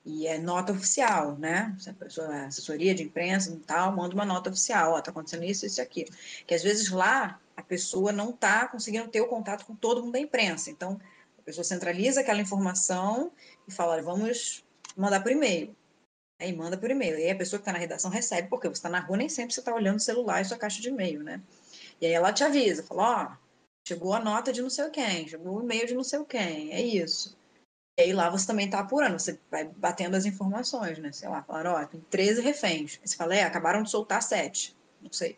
E é nota oficial, né? Se a pessoa, a assessoria de imprensa e tal, manda uma nota oficial, ó, tá acontecendo isso, isso e aquilo. Que às vezes lá a pessoa não está conseguindo ter o contato com todo mundo da imprensa. Então, a pessoa centraliza aquela informação e fala, vamos mandar por e-mail. Aí manda por e-mail. E aí a pessoa que está na redação recebe, porque você está na rua, nem sempre você está olhando o celular e sua caixa de e-mail, né? E aí ela te avisa, fala, ó, chegou a nota de não sei quem, chegou o e-mail de não sei quem, é isso. E aí lá você também está apurando, você vai batendo as informações, né? Sei lá, falaram, ó, tem 13 reféns. Aí você fala, é, acabaram de soltar 7. Não sei.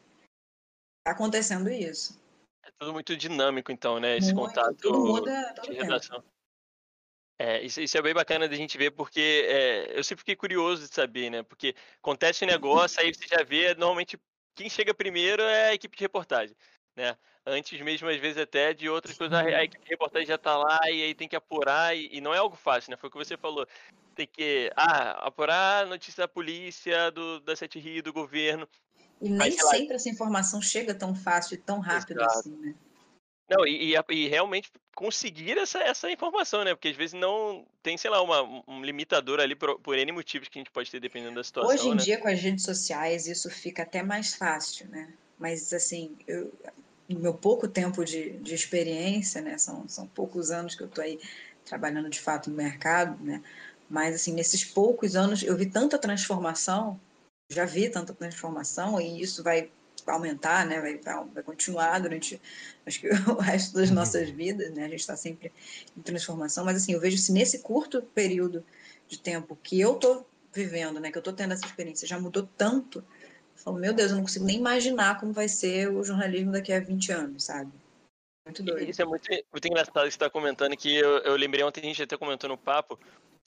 Tá acontecendo isso. É tudo muito dinâmico, então, né? Esse muito, contato tudo muda de redação. É, isso, isso, é bem bacana da gente ver, porque é, eu sempre fiquei curioso de saber, né? Porque acontece um negócio, aí você já vê, normalmente, quem chega primeiro é a equipe de reportagem, né? Antes mesmo, às vezes, até de outras coisas, a, a reportagem já tá lá e aí tem que apurar, e, e, não é algo fácil, né? Foi o que você falou. Tem que, ah, apurar notícia da polícia, do, da Sete Rio, do governo. E nem sempre essa informação chega tão fácil e tão rápido Exato. assim, né? Não, e, e, e, realmente conseguir essa, essa informação, né? Porque às vezes não tem, sei lá, uma, um limitador ali por, por N motivos que a gente pode ter dependendo da situação. Hoje em né? dia, com as redes sociais, isso fica até mais fácil, né? Mas, assim, eu, no meu pouco tempo de, de experiência, né? São, são poucos anos que eu estou aí trabalhando de fato no mercado, né? Mas, assim, nesses poucos anos eu vi tanta transformação, já vi tanta transformação e isso vai aumentar, né? Vai, vai continuar durante, acho que o resto das uhum. nossas vidas, né? A gente está sempre em transformação, mas, assim, eu vejo se nesse curto período de tempo que eu estou vivendo, né? Que eu estou tendo essa experiência, já mudou tanto falo, meu Deus, eu não consigo nem imaginar como vai ser o jornalismo daqui a 20 anos, sabe? Muito doido. Isso é muito, muito engraçado que você está comentando, que eu, eu lembrei ontem, a gente até comentou no papo,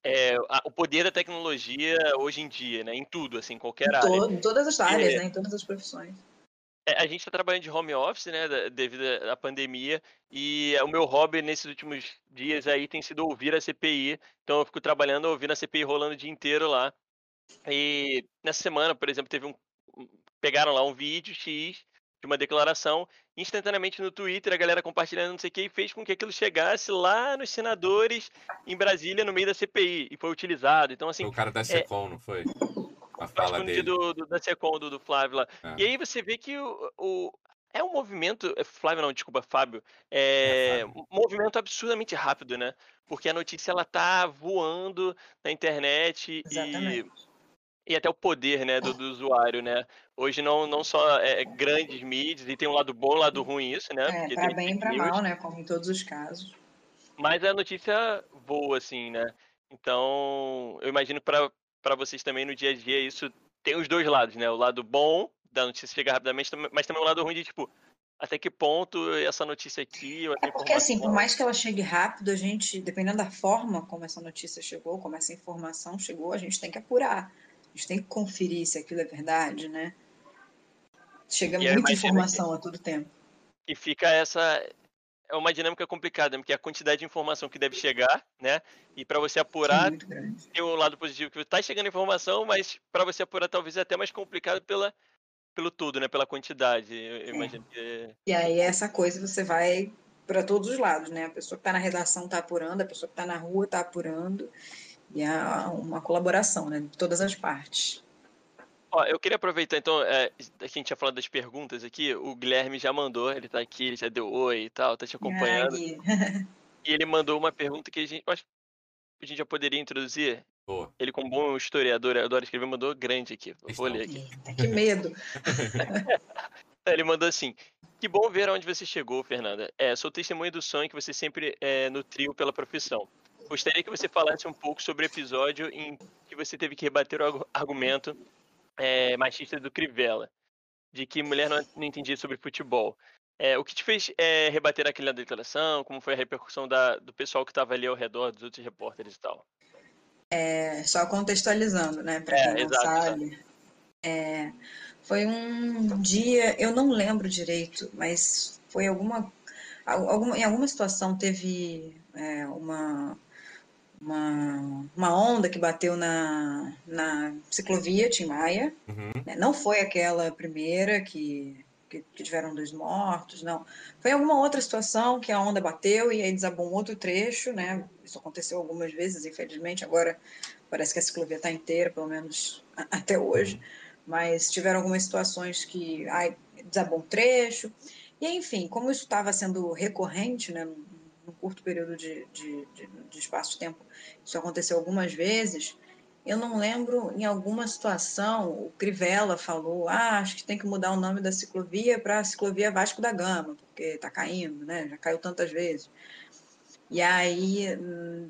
é, a, o poder da tecnologia hoje em dia, né? Em tudo, assim, qualquer em área. Em todas as áreas, é, né? Em todas as profissões. É, a gente está trabalhando de home office, né? Devido à pandemia. E o meu hobby nesses últimos dias aí tem sido ouvir a CPI. Então eu fico trabalhando ouvindo a CPI rolando o dia inteiro lá. E nessa semana, por exemplo, teve um pegaram lá um vídeo X de uma declaração, instantaneamente no Twitter, a galera compartilhando não sei o que, e fez com que aquilo chegasse lá nos senadores em Brasília, no meio da CPI, e foi utilizado. Então, assim. o cara da SECOM, é... não foi? A fala dele. Do, do, da SECOM, do, do Flávio lá. É. E aí você vê que o, o, é um movimento, é, Flávio não, desculpa, Fábio, é, é um movimento absurdamente rápido, né? Porque a notícia ela tá voando na internet Exatamente. e, e até o poder, né, do, do usuário, né? Hoje não, não só é, grandes mídias, e tem um lado bom, um lado ruim isso, né? É, pra bem e pra mal, né? Como em todos os casos. Mas a notícia voa, assim, né? Então, eu imagino para vocês também no dia a dia isso tem os dois lados, né? O lado bom da notícia chegar rapidamente, mas também o lado ruim de, tipo, até que ponto essa notícia aqui... É porque, assim, por mais que ela chegue rápido, a gente, dependendo da forma como essa notícia chegou, como essa informação chegou, a gente tem que apurar. A gente tem que conferir se aquilo é verdade, né? Chega e muita informação que, a todo tempo. E fica essa, é uma dinâmica complicada, porque a quantidade de informação que deve chegar, né? E para você apurar, tem um lado positivo que está chegando informação, mas para você apurar talvez é até mais complicado pela, pelo tudo, né? Pela quantidade. Eu imagino que... E aí essa coisa você vai para todos os lados, né? A pessoa que está na redação está apurando, a pessoa que está na rua está apurando, e é uma colaboração, né? De todas as partes. Ó, eu queria aproveitar, então, é, a gente tinha falado das perguntas aqui, o Guilherme já mandou, ele tá aqui, ele já deu oi e tal, tá te acompanhando. Ai. E ele mandou uma pergunta que a gente, acho que a gente já poderia introduzir. Boa. Ele, como bom historiador, adora escrever, mandou grande aqui. Vou ler aqui. que medo. ele mandou assim: Que bom ver aonde você chegou, Fernanda. É, sou testemunha do sonho que você sempre é, nutriu pela profissão. Gostaria que você falasse um pouco sobre o episódio em que você teve que rebater o argumento é, machista do Crivella, de que mulher não, não entendia sobre futebol. É, o que te fez é, rebater aquela declaração? Como foi a repercussão da, do pessoal que estava ali ao redor, dos outros repórteres e tal? É, só contextualizando, né, para é, quem não sabe. É, foi um dia, eu não lembro direito, mas foi alguma, alguma em alguma situação teve é, uma uma, uma onda que bateu na, na ciclovia Tim Maia. Uhum. Né? Não foi aquela primeira que, que, que, tiveram dois mortos, não. Foi alguma outra situação que a onda bateu e aí desabou um outro trecho, né? Isso aconteceu algumas vezes, infelizmente. Agora parece que a ciclovia está inteira, pelo menos até hoje. Uhum. Mas tiveram algumas situações que ai, desabou um trecho. E, enfim, como isso estava sendo recorrente, né, num curto período de, de, de, de espaço-tempo, isso aconteceu algumas vezes. Eu não lembro, em alguma situação, o Crivella falou: ah, acho que tem que mudar o nome da ciclovia para ciclovia Vasco da Gama, porque está caindo, né? já caiu tantas vezes. E aí,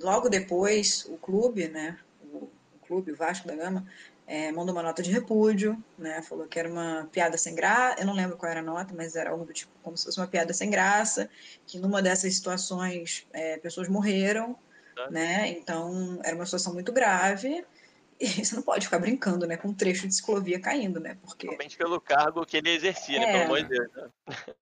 logo depois, o clube, né? o, o clube, o Vasco da Gama, é, mandou uma nota de repúdio, né? Falou que era uma piada sem graça. Eu não lembro qual era a nota, mas era algo do tipo como se fosse uma piada sem graça. Que numa dessas situações é, pessoas morreram, tá. né? Então era uma situação muito grave. E você não pode ficar brincando, né, com um trecho de ciclovia caindo, né? Porque Principalmente pelo cargo que ele exercia, né? Pelo amor de Deus. Né?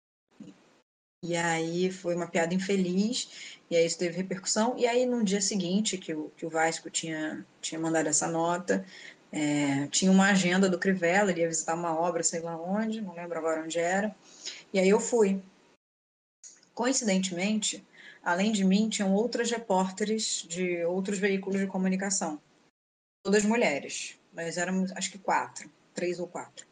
E aí foi uma piada infeliz, e aí isso teve repercussão. E aí no dia seguinte que o, que o Vasco tinha, tinha mandado essa nota, é, tinha uma agenda do Crivella, ele ia visitar uma obra, sei lá onde, não lembro agora onde era. E aí eu fui. Coincidentemente, além de mim, tinham outras repórteres de outros veículos de comunicação. Todas mulheres. Nós éramos, acho que quatro, três ou quatro.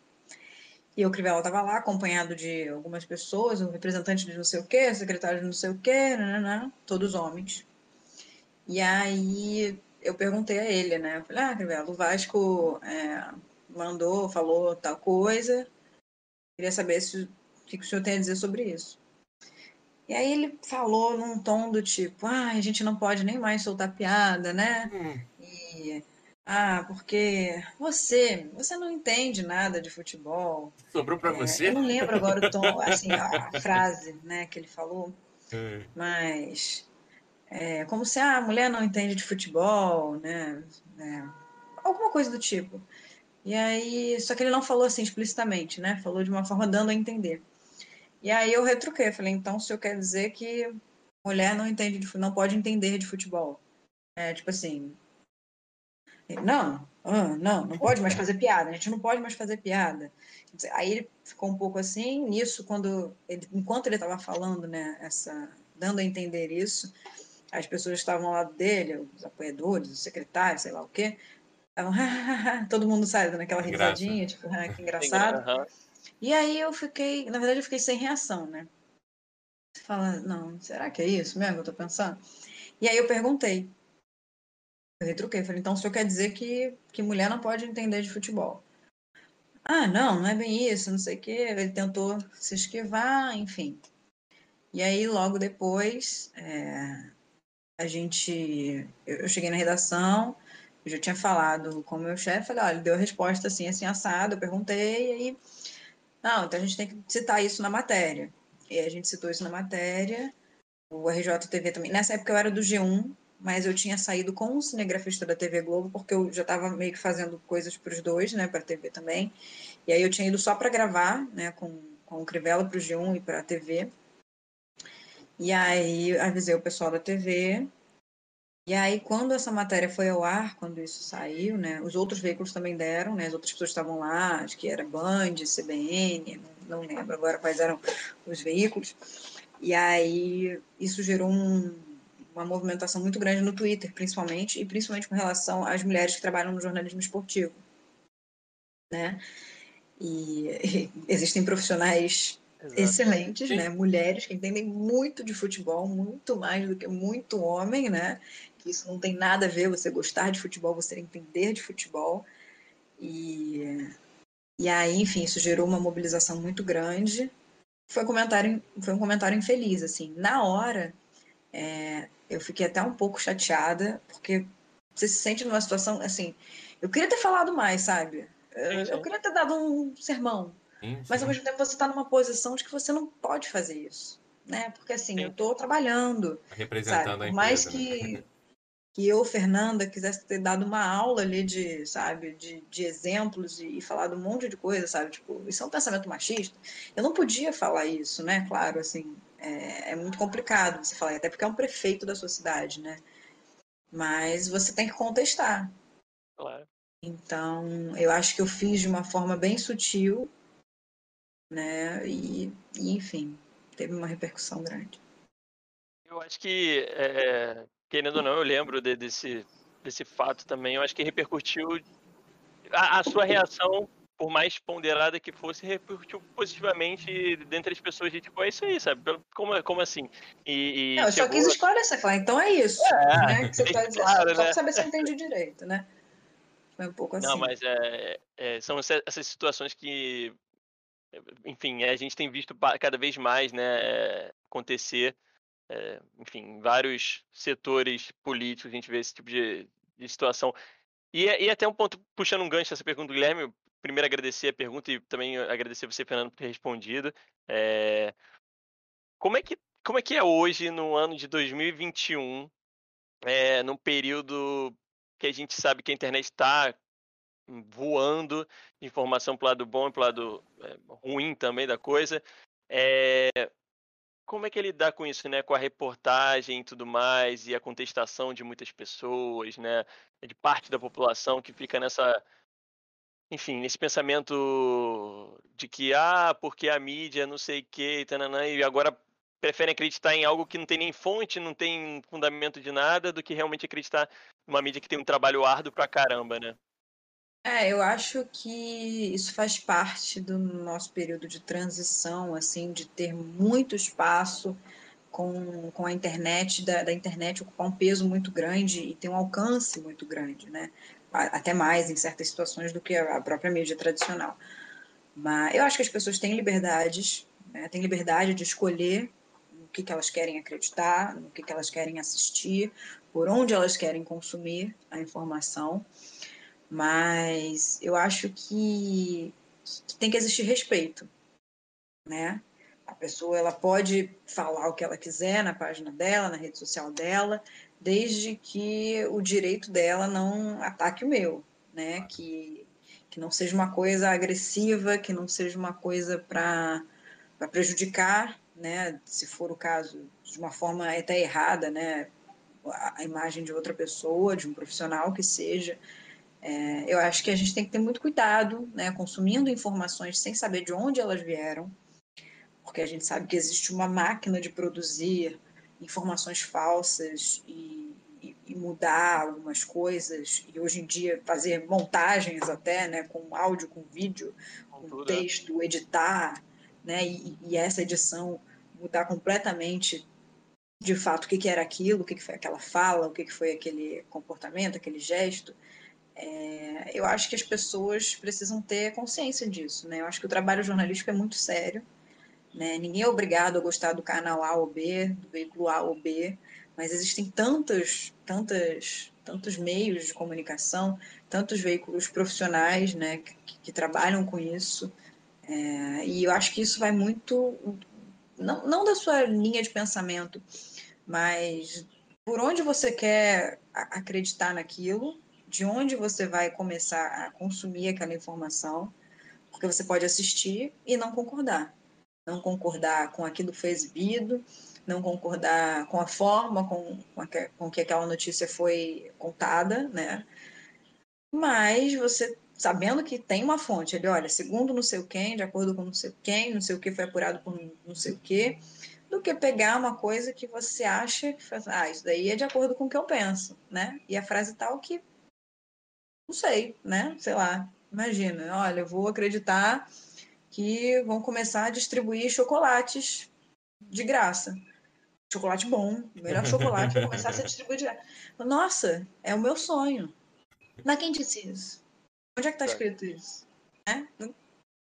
E o Crivella estava lá, acompanhado de algumas pessoas, um representante de não sei o quê, secretário de não sei o quê, nananã, todos homens. E aí eu perguntei a ele, né? Eu falei, ah, Crivella, o Vasco é, mandou, falou tal coisa. Queria saber se, o que o senhor tem a dizer sobre isso. E aí ele falou num tom do tipo, ah, a gente não pode nem mais soltar piada, né? Hum. E, ah, porque você, você não entende nada de futebol. Sobrou para é, você? Eu não lembro agora o tom, assim, a, a frase, né, que ele falou. Hum. Mas é, como se ah, a mulher não entende de futebol, né? É, alguma coisa do tipo. E aí, só que ele não falou assim explicitamente, né? Falou de uma forma dando a entender. E aí eu retruquei, falei, então o senhor quer dizer que mulher não entende de, não pode entender de futebol? É, tipo assim, não, não, não pode mais fazer piada, a gente não pode mais fazer piada. Aí ele ficou um pouco assim, nisso, quando ele, enquanto ele estava falando, né, essa, dando a entender isso, as pessoas que estavam ao lado dele, os apoiadores, os secretários, sei lá o quê, estavam, todo mundo sai dando aquela risadinha, tipo, ah, que engraçado. E aí eu fiquei, na verdade, eu fiquei sem reação, né? Você fala, não, será que é isso mesmo que eu tô pensando? E aí eu perguntei. Eu retruquei, falei, então o senhor quer dizer que, que mulher não pode entender de futebol? Ah, não, não é bem isso, não sei o quê. Ele tentou se esquivar, enfim. E aí, logo depois, é, a gente. Eu cheguei na redação, eu já tinha falado com o meu chefe, falei, olha, ele deu a resposta assim, assim, assado, eu perguntei, e aí. Não, então a gente tem que citar isso na matéria. E a gente citou isso na matéria. O RJTV também. Nessa época eu era do G1, mas eu tinha saído com um cinegrafista da TV Globo, porque eu já estava meio que fazendo coisas para os dois, né, para a TV também. E aí eu tinha ido só para gravar, né, com, com o Crivella para o G1 e para a TV. E aí avisei o pessoal da TV. E aí, quando essa matéria foi ao ar, quando isso saiu, né, os outros veículos também deram, né, as outras pessoas estavam lá, acho que era Band, CBN, não, não lembro agora quais eram os veículos. E aí isso gerou um, uma movimentação muito grande no Twitter, principalmente, e principalmente com relação às mulheres que trabalham no jornalismo esportivo. Né? E, e existem profissionais Exato. excelentes, né? Mulheres que entendem muito de futebol, muito mais do que muito homem, né? Que isso não tem nada a ver você gostar de futebol, você entender de futebol. E, e aí, enfim, isso gerou uma mobilização muito grande. Foi um comentário, foi um comentário infeliz, assim. Na hora, é, eu fiquei até um pouco chateada, porque você se sente numa situação assim. Eu queria ter falado mais, sabe? Eu, eu queria ter dado um sermão. Sim, mas ao mesmo tempo você está numa posição de que você não pode fazer isso. Né? Porque assim, sim. eu estou trabalhando. Representando sabe? a empresa. mais né? que, né? que eu, Fernanda, quisesse ter dado uma aula ali de, sabe, de, de exemplos e, e falado um monte de coisa, sabe? Tipo, isso é um pensamento machista. Eu não podia falar isso, né? Claro, assim, é, é, muito complicado você falar, até porque é um prefeito da sua cidade, né? Mas você tem que contestar. Claro. Então, eu acho que eu fiz de uma forma bem sutil, né? E, e enfim, teve uma repercussão grande. Eu acho que, é, querendo ou não, eu lembro de, desse, desse fato também. Eu acho que repercutiu. A, a sua reação por mais ponderada que fosse, repercutiu positivamente dentre as pessoas de tipo, é isso aí, sabe? Como, como assim? E, e não, eu só quis esclarecer, falar, então é isso, é, né? Que você tá dizendo, claro, só, né? saber se eu entendi direito, né? Foi um pouco assim. Não, mas é, é, são essas situações que, enfim, a gente tem visto cada vez mais, né, acontecer, é, enfim, em vários setores políticos a gente vê esse tipo de, de situação. E, e até um ponto, puxando um gancho essa pergunta do Guilherme, primeiro agradecer a pergunta e também agradecer você, Fernando, por ter respondido. É... Como, é que, como é que é hoje, no ano de 2021, é, num período que a gente sabe que a internet está voando informação para o lado bom e para o lado é, ruim também da coisa. É, como é que ele dá com isso, né? Com a reportagem e tudo mais, e a contestação de muitas pessoas, né? De parte da população que fica nessa enfim, esse pensamento de que, ah, porque a mídia não sei o que, e agora preferem acreditar em algo que não tem nem fonte, não tem fundamento de nada, do que realmente acreditar numa mídia que tem um trabalho árduo pra caramba, né? É, eu acho que isso faz parte do nosso período de transição, assim, de ter muito espaço com, com a internet, da, da internet ocupar um peso muito grande e ter um alcance muito grande, né? até mais em certas situações do que a própria mídia tradicional. Mas eu acho que as pessoas têm liberdades, né? têm liberdade de escolher no que, que elas querem acreditar, no que, que elas querem assistir, por onde elas querem consumir a informação. Mas eu acho que, que tem que existir respeito, né? A pessoa ela pode falar o que ela quiser na página dela, na rede social dela, desde que o direito dela não ataque o meu, né? Que, que não seja uma coisa agressiva, que não seja uma coisa para prejudicar, né? Se for o caso, de uma forma até errada, né? A, imagem de outra pessoa, de um profissional que seja. É, eu acho que a gente tem que ter muito cuidado, né? Consumindo informações sem saber de onde elas vieram, porque a gente sabe que existe uma máquina de produzir informações falsas e, e, e mudar algumas coisas, e hoje em dia fazer montagens até, né, com áudio, com vídeo, com, com texto, editar, né, e, e, essa edição mudar completamente de fato o que, que era aquilo, o que, que foi aquela fala, o que, que foi aquele comportamento, aquele gesto. É, eu acho que as pessoas precisam ter consciência disso, né? Eu acho que o trabalho jornalístico é muito sério, né? Ninguém é obrigado a gostar do canal A ou B, do veículo A ou B, mas existem tantos, tantas, tantos meios de comunicação, tantos veículos profissionais né, que, que trabalham com isso. É, e eu acho que isso vai muito, não, não da sua linha de pensamento, mas por onde você quer acreditar naquilo, de onde você vai começar a consumir aquela informação, porque você pode assistir e não concordar. Não concordar com aquilo que foi exibido, não concordar com a forma com, com, que, com que aquela notícia foi contada, né? Mas você sabendo que tem uma fonte, ele olha, segundo não sei o quem, de acordo com não sei quem, não sei o que foi apurado por não sei o que, do que pegar uma coisa que você acha ah, isso daí é de acordo com o que eu penso, né? E a frase tal que não sei, né? Sei lá. Imagina, olha, eu vou acreditar que vão começar a distribuir chocolates de graça chocolate bom, o melhor chocolate, vai começar a ser distribuído direto. Nossa, é o meu sonho. Mas quem disse isso? Onde é que tá escrito isso? É? Eu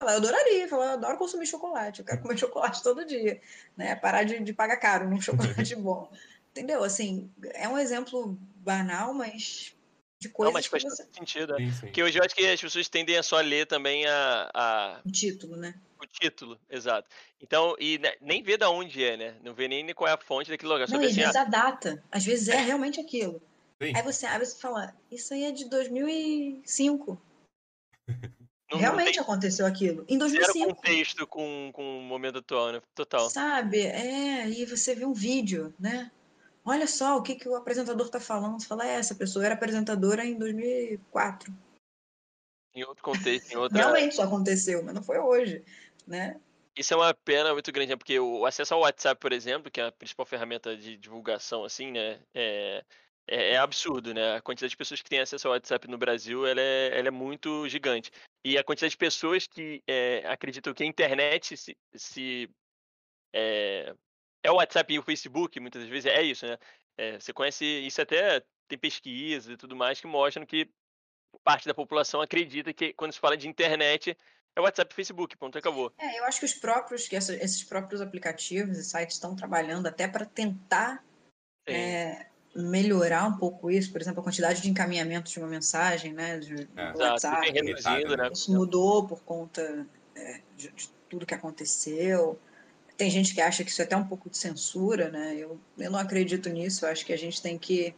adoraria, eu adoro consumir chocolate, eu quero comer chocolate todo dia, né? Parar de, de pagar caro num chocolate bom. Entendeu? Assim, é um exemplo banal, mas de coisas Não, mas faz você... sentido. Né? Sim, sim. Porque hoje eu acho que as pessoas tendem a só ler também a, a... O título, né? O título, exato. Então, e né, nem vê da onde é, né? Não vê nem qual é a fonte daquele lugar. Não, e às assim, vezes ah... a data. Às vezes é realmente aquilo. Sim. Aí você, aí você fala, isso aí é de 2005. Não, Realmente não tem... aconteceu aquilo. Em 2005. Zero contexto com, com o momento atual, né? Total. Sabe? É, e você vê um vídeo, né? Olha só o que, que o apresentador está falando. Você fala, é, essa pessoa era apresentadora em 2004. Em outro contexto, em outra... Realmente isso aconteceu, mas não foi hoje, né? Isso é uma pena muito grande, né? porque o acesso ao WhatsApp, por exemplo, que é a principal ferramenta de divulgação, assim, né? É, é, é, absurdo, né? A quantidade de pessoas que têm acesso ao WhatsApp no Brasil, ela é, ela é muito gigante. E a quantidade de pessoas que é, acreditam que a internet se, se é, é, o WhatsApp e o Facebook, muitas vezes é isso, né? É, você conhece isso até tem pesquisas e tudo mais que mostram que parte da população acredita que quando se fala de internet é WhatsApp e Facebook, ponto, acabou. É, eu acho que os próprios, que esses próprios aplicativos e sites estão trabalhando até para tentar é, melhorar um pouco isso, por exemplo, a quantidade de encaminhamentos de uma mensagem, né, de, é. WhatsApp. Reduzindo, né? Isso mudou por conta é, de, de, tudo que aconteceu. Tem gente que acha que isso é até um pouco de censura, né? Eu, eu não acredito nisso. Eu acho que a gente tem que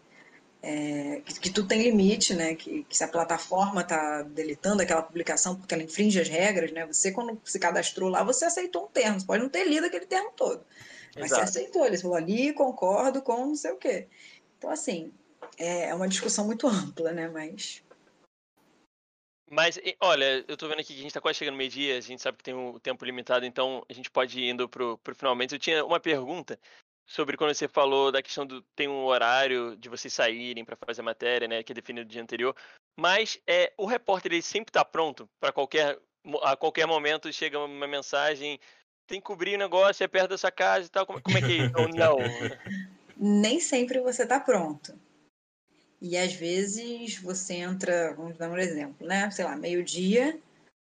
é, que, que, tudo tem limite, né? Que, que se a plataforma está deletando aquela publicação porque ela infringe as regras, né? Você, quando se cadastrou lá, você aceitou um termo. Você pode não ter lido aquele termo todo. Mas Exato. você aceitou. Ele falou ali, concordo com não sei o quê. Então, assim, é, é uma discussão muito ampla, né? Mas. Mas, olha, eu tô vendo aqui que a gente tá quase chegando meio-dia, a gente sabe que tem um tempo limitado, então a gente pode ir indo pro, pro finalmente. Eu tinha uma pergunta sobre quando você falou da questão do tem um horário de vocês saírem para fazer a matéria, né, que é definido no dia anterior. Mas é o repórter ele sempre está pronto para qualquer a qualquer momento chega uma mensagem, tem que cobrir o negócio, é perto da sua casa e tal. Como, como é que é isso? não? Nem sempre você está pronto. E às vezes você entra, vamos dar um exemplo, né? Sei lá, meio-dia,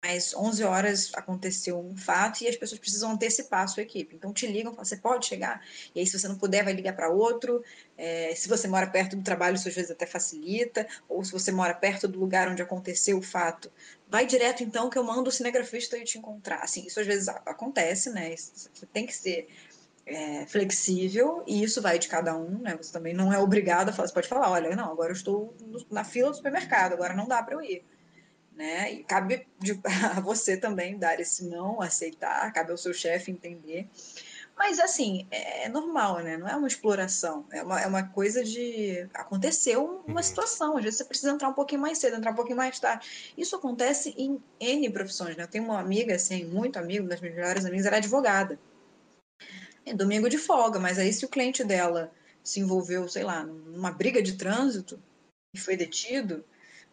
às 11 horas aconteceu um fato e as pessoas precisam antecipar a sua equipe. Então te ligam, falam, você pode chegar? E aí se você não puder, vai ligar para outro. É, se você mora perto do trabalho, isso às vezes até facilita. Ou se você mora perto do lugar onde aconteceu o fato, vai direto então que eu mando o cinegrafista ir te encontrar. Assim, isso às vezes acontece, né? Você tem que ser é, flexível e isso vai de cada um, né? Você também não é obrigado a falar, você pode falar, olha, não, agora eu estou na fila do supermercado, agora não dá para eu ir né? E cabe de, a você também dar esse não, aceitar, cabe ao seu chefe entender. Mas, assim, é, é normal, né? Não é uma exploração, é uma, é uma coisa de. Aconteceu uma uhum. situação, às vezes você precisa entrar um pouquinho mais cedo, entrar um pouquinho mais tarde. Isso acontece em N profissões, né? Eu tenho uma amiga, assim, muito amiga, uma das minhas melhores amigas, era advogada. É domingo de folga, mas aí se o cliente dela se envolveu, sei lá, numa briga de trânsito e foi detido,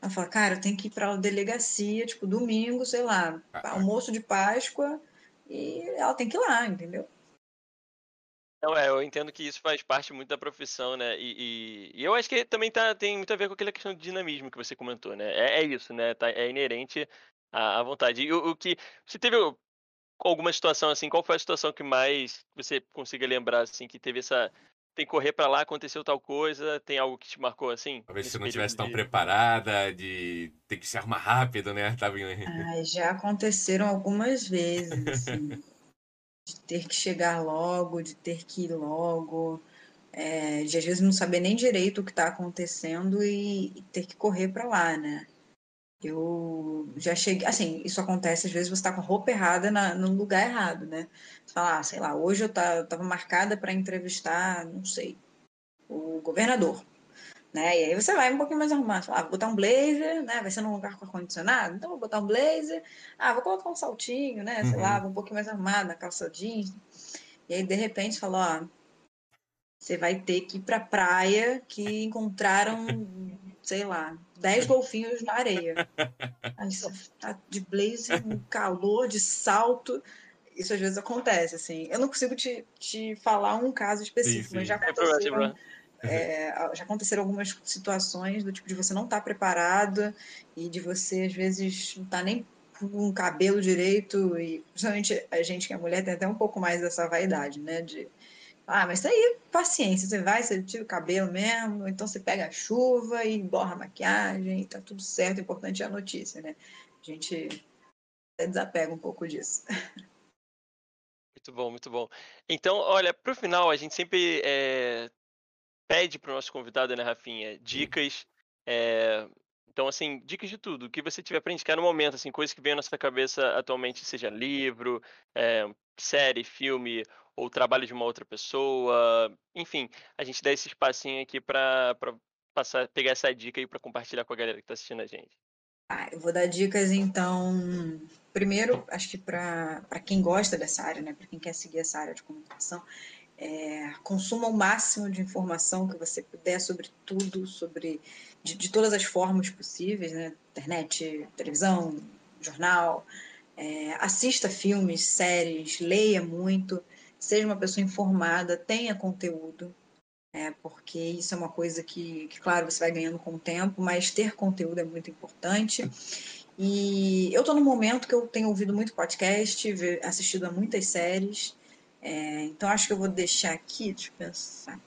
ela fala, cara, eu tenho que ir para a delegacia, tipo, domingo, sei lá, almoço de Páscoa, e ela tem que ir lá, entendeu? Não, é, eu entendo que isso faz parte muito da profissão, né? E, e, e eu acho que também tá, tem muito a ver com aquela questão de dinamismo que você comentou, né? É, é isso, né? Tá, é inerente à, à vontade. E o, o, que. Você teve alguma situação assim? Qual foi a situação que mais você consiga lembrar, assim, que teve essa. Tem que correr para lá, aconteceu tal coisa, tem algo que te marcou assim? Talvez você não estivesse tão preparada, de ter que se arrumar rápido, né? Tava... Ai, já aconteceram algumas vezes, assim de ter que chegar logo, de ter que ir logo, é, de às vezes não saber nem direito o que está acontecendo e, e, ter que correr para lá, né? Eu já cheguei, assim, isso acontece às vezes você está com a roupa errada na, no lugar errado, né? Você fala, ah, sei lá, hoje eu estava marcada para entrevistar, não sei, o governador. Né? E aí você vai um pouquinho mais arrumado. Ah, vou botar um blazer, né? Vai ser num lugar com ar-condicionado, então vou botar um blazer. Ah, vou colocar um saltinho, né? Sei uhum. lá, vou um pouquinho mais arrumado, na calça jeans. E aí, de repente, falou, ó, você vai ter que ir pra praia que encontraram, sei lá, 10 golfinhos na areia. Aí você tá de blazer, um calor, de salto. Isso às vezes acontece, assim. Eu não consigo te, te falar um caso específico, sim, sim. mas já aconteceu é, já aconteceram algumas situações do tipo de você não estar tá preparado e de você, às vezes, não estar tá nem com o cabelo direito, e principalmente a gente que é mulher tem até um pouco mais dessa vaidade, né? De ah, mas isso aí, paciência, você vai, você tira o cabelo mesmo, então você pega a chuva e borra a maquiagem, tá tudo certo, o importante é a notícia, né? A gente desapega um pouco disso. Muito bom, muito bom. Então, olha, para o final, a gente sempre é, pede para o nosso convidado, né, Rafinha, dicas. É... Então, assim, dicas de tudo. O que você tiver para indicar no momento, assim, coisas que vem na nossa cabeça atualmente, seja livro, é, série, filme, ou trabalho de uma outra pessoa. Enfim, a gente dá esse espacinho aqui para passar, pegar essa dica aí para compartilhar com a galera que está assistindo a gente. Ah, eu vou dar dicas, então. Primeiro, acho que para quem gosta dessa área, né, para quem quer seguir essa área de comunicação, é, consuma o máximo de informação que você puder sobre tudo, sobre de, de todas as formas possíveis, né? internet, televisão, jornal. É, assista filmes, séries, leia muito, seja uma pessoa informada, tenha conteúdo, é, porque isso é uma coisa que, que, claro, você vai ganhando com o tempo, mas ter conteúdo é muito importante. E eu estou num momento que eu tenho ouvido muito podcast, assistido a muitas séries, é, então acho que eu vou deixar aqui, deixa eu pensar.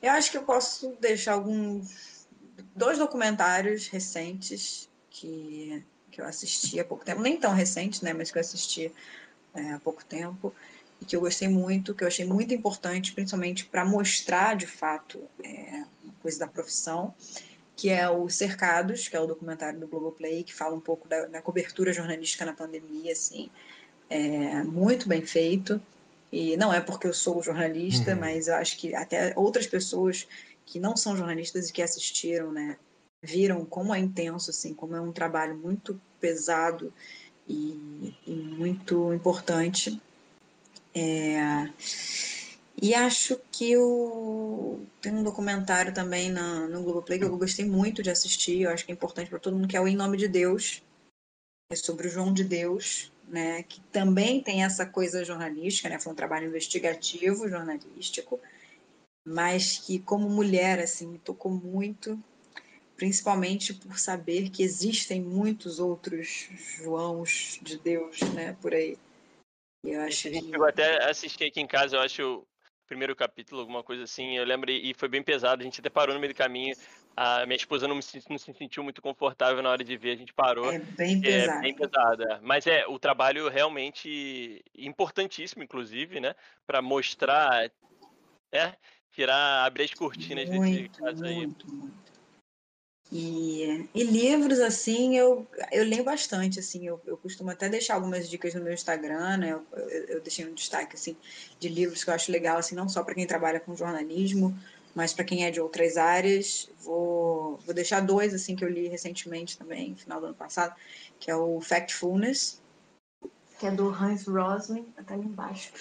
Eu acho que eu posso deixar alguns dois documentários recentes que, que eu assisti há pouco tempo, nem tão recentes, né, mas que eu assisti é, há pouco tempo e que eu gostei muito, que eu achei muito importante, principalmente para mostrar de fato é, uma coisa da profissão, que é o Cercados, que é o documentário do Globoplay, que fala um pouco da, da cobertura jornalística na pandemia, assim, é, muito bem feito. E não é porque eu sou jornalista, uhum. mas eu acho que até outras pessoas que não são jornalistas e que assistiram, né, viram como é intenso, assim, como é um trabalho muito pesado e, e muito importante. É... E acho que o... tem um documentário também na, no Globoplay que eu gostei muito de assistir, eu acho que é importante para todo mundo, que é o Em Nome de Deus. É sobre o João de Deus, né, que também tem essa coisa jornalística, né, foi um trabalho investigativo, jornalístico, mas que como mulher assim me tocou muito, principalmente por saber que existem muitos outros Joãos de Deus, né, por aí. Eu acho que... Eu até assisti aqui em casa, eu acho primeiro capítulo, alguma coisa assim. Eu lembro e foi bem pesado. A gente até parou no meio do caminho. A minha esposa não, me, não se sentiu muito confortável na hora de ver. A gente parou. É bem pesado. É bem pesado. É. Mas é o trabalho realmente importantíssimo, inclusive, né? Para mostrar, é, tirar, abrir as cortinas muito, desse caso aí. Muito, muito. E, e, livros, assim, eu, eu leio bastante, assim, eu, eu costumo até deixar algumas dicas no meu Instagram, né, eu, eu, eu deixei um destaque, assim, de livros que eu acho legal, assim, não só para quem trabalha com jornalismo, mas para quem é de outras áreas, vou, vou deixar dois, assim, que eu li recentemente também, no final do ano passado, que é o Factfulness, que é do Hans Rosling, até ali embaixo,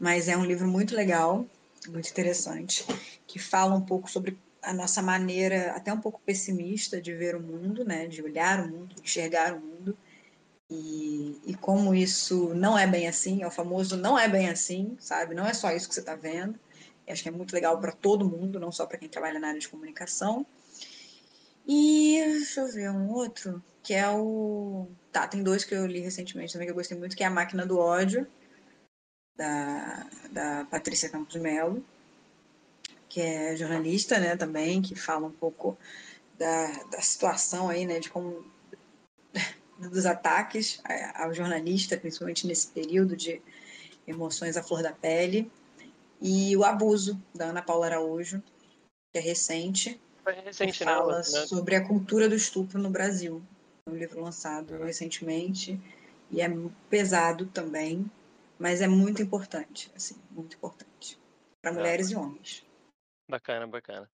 mas é um livro muito legal, muito interessante, que fala um pouco sobre a nossa maneira até um pouco pessimista de ver o mundo, né, de olhar o mundo, enxergar o mundo, e, e como isso não é bem assim, é o famoso não é bem assim, sabe? Não é só isso que você está vendo. E acho que é muito legal para todo mundo, não só para quem trabalha na área de comunicação. E deixa eu ver um outro, que é o. Tá, tem dois que eu li recentemente também que eu gostei muito, que é A Máquina do Ódio, da, da Patrícia Campos Melo, que é jornalista, né, também, que fala um pouco da, da situação aí, né, de como dos ataques ao jornalista, principalmente nesse período de emoções à flor da pele, e o abuso da Ana Paula Araújo, que é recente, Foi recente que né, fala né? sobre a cultura do estupro no Brasil. É um livro lançado recentemente e é pesado também, mas é muito importante, assim, muito importante para mulheres e homens. Bacana, bacana.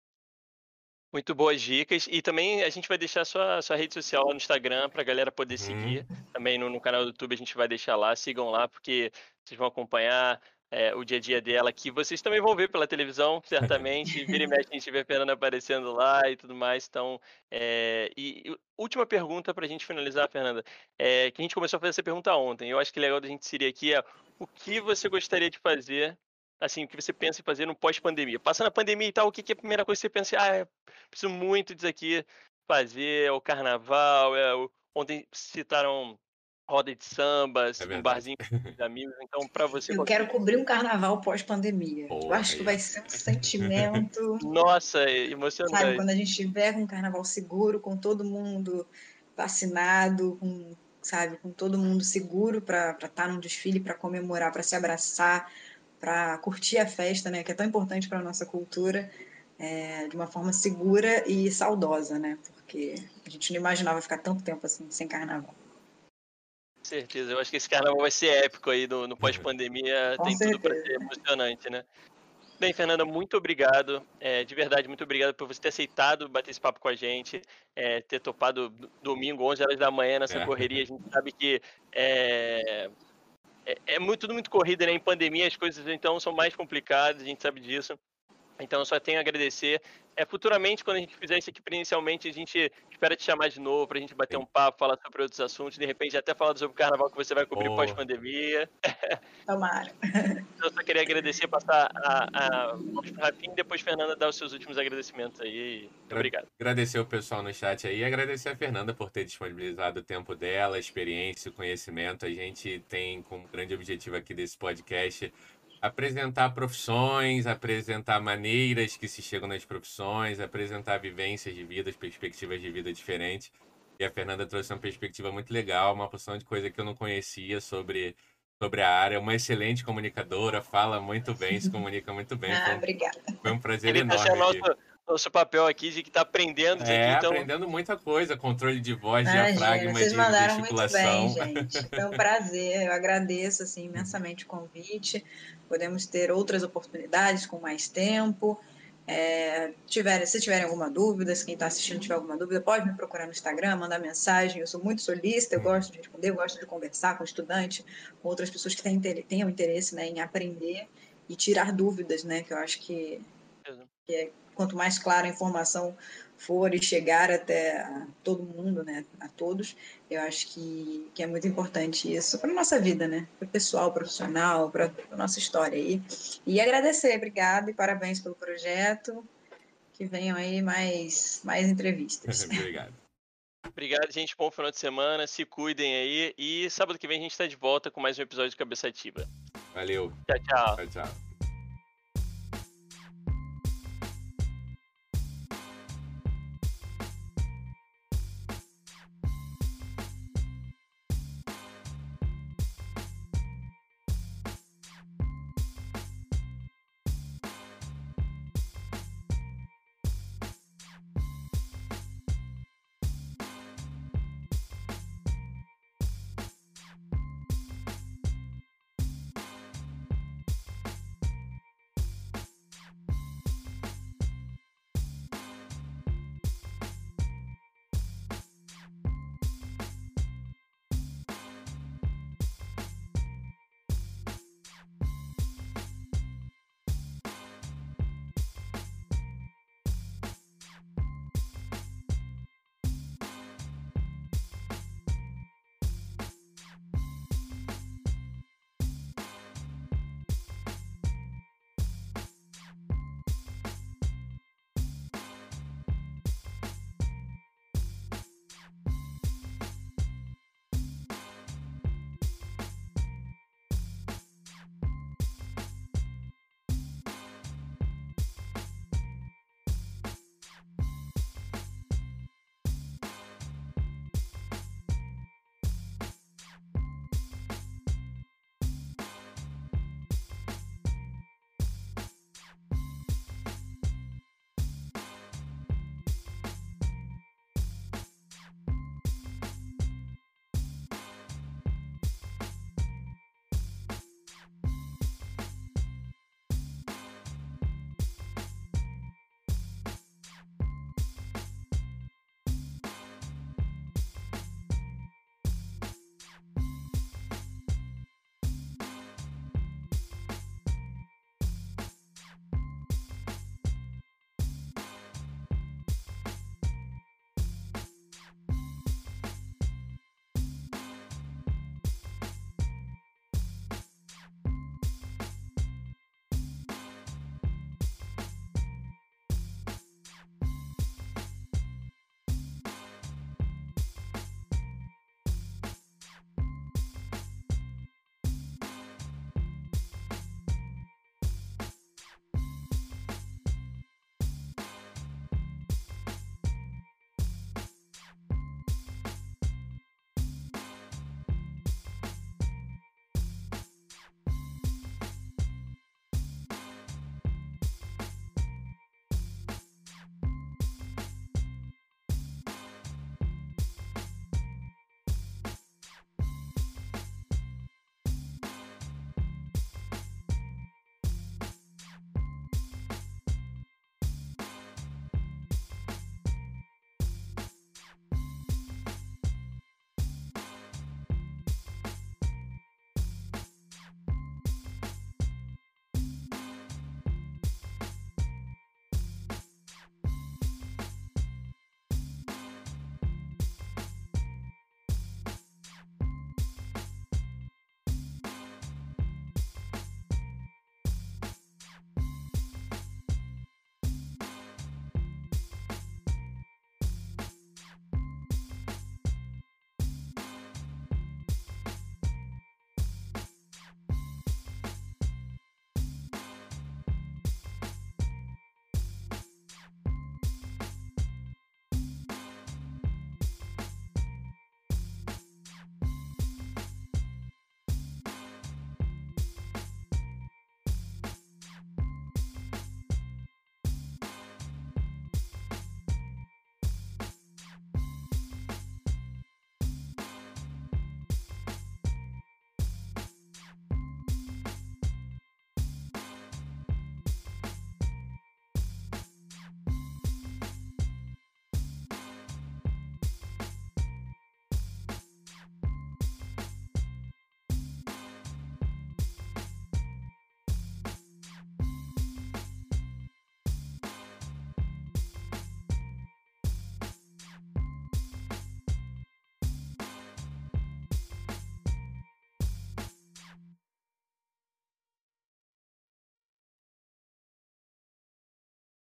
Muito boas dicas. E também a gente vai deixar sua, sua rede social lá no Instagram para a galera poder Uhum. seguir. Também no, no canal do YouTube a gente vai deixar lá. Sigam lá, porque vocês vão acompanhar é, o dia a dia dela, que vocês também vão ver pela televisão, certamente. Vira e mexe, a gente vê a Fernanda aparecendo lá e tudo mais. Então, é, e, e última pergunta para a gente finalizar, Fernanda. É, que a gente começou a fazer essa pergunta ontem. Eu acho que legal da gente seria aqui é o que você gostaria de fazer assim, o que você pensa em fazer no pós-pandemia? Passando a pandemia e tal, o que, que é a primeira coisa que você pensa? Ah, eu preciso muito disso aqui fazer, é o carnaval, é o... ontem citaram roda de samba, É um verdade. barzinho de amigos, então para você... Eu quero cobrir um carnaval pós-pandemia. Eu acho que vai ser um sentimento Nossa, é Sabe, emocionante. quando a gente tiver com um carnaval seguro, com todo mundo vacinado, com, sabe, com todo mundo seguro para estar num desfile, para comemorar, para se abraçar, para curtir a festa, né, que é tão importante para a nossa cultura, é, de uma forma segura e saudosa, né, porque a gente não imaginava ficar tanto tempo assim sem carnaval. Com certeza, eu acho que esse carnaval vai ser épico aí no, no pós-pandemia, Com tem tudo para certeza. ser emocionante, né? Bem, Fernanda, muito obrigado. É, de verdade, muito obrigado por você ter aceitado bater esse papo com a gente, é, ter topado do- domingo, 11 horas da manhã, nessa É. correria. A gente sabe que é, é, muito, tudo muito corrida, né? Em pandemia as coisas então são mais complicadas, a gente sabe disso. Então, eu só tenho a agradecer. É, futuramente, quando a gente fizer isso aqui presencialmente, a gente espera te chamar de novo para a gente bater Sim. um papo, falar sobre outros assuntos, de repente até falar sobre o carnaval que você vai cobrir pós-pandemia. Tomara. Então, eu só queria agradecer, passar a, a, pro Rafinha e depois Fernanda dar os seus últimos agradecimentos aí. Muito obrigado. Agradecer o pessoal no chat aí e agradecer a Fernanda por ter disponibilizado o tempo dela, a experiência, o conhecimento. A gente tem como grande objetivo aqui desse podcast apresentar profissões, apresentar maneiras que se chegam nas profissões, apresentar vivências de vida, perspectivas de vida diferentes. E a Fernanda trouxe uma perspectiva muito legal, uma porção de coisa que eu não conhecia sobre, sobre a área. Uma excelente comunicadora, fala muito bem, se comunica muito bem. Ah, Foi um, obrigada. foi um prazer Ele tá enorme. aqui. Nosso, papel aqui de que tá aprendendo É, aqui, então aprendendo muita coisa, controle de voz, Imagina, diafragma, vocês de mandaram muito gesticulação. bem, gente. Foi um prazer. Eu agradeço assim, imensamente o convite. Podemos ter outras oportunidades com mais tempo. É, tiverem, se tiverem alguma dúvida, se quem está assistindo tiver alguma dúvida, pode me procurar no Instagram, mandar mensagem. Eu sou muito solícita, eu Hum. gosto de responder, eu gosto de conversar com estudante, com outras pessoas que têm, tenham interesse né, em aprender e tirar dúvidas, né? Que eu acho que quanto mais clara a informação for e chegar até a todo mundo, né, a todos, eu acho que, que é muito importante isso para nossa vida, né, para o pessoal, profissional, para a nossa história aí. E agradecer, obrigada e parabéns pelo projeto. Que venham aí mais, mais entrevistas. Obrigado. obrigado, gente. Bom final de semana. Se cuidem aí. E sábado que vem a gente tá de volta com mais um episódio de Cabeça Ativa. Valeu. Tchau, tchau. Tchau, tchau.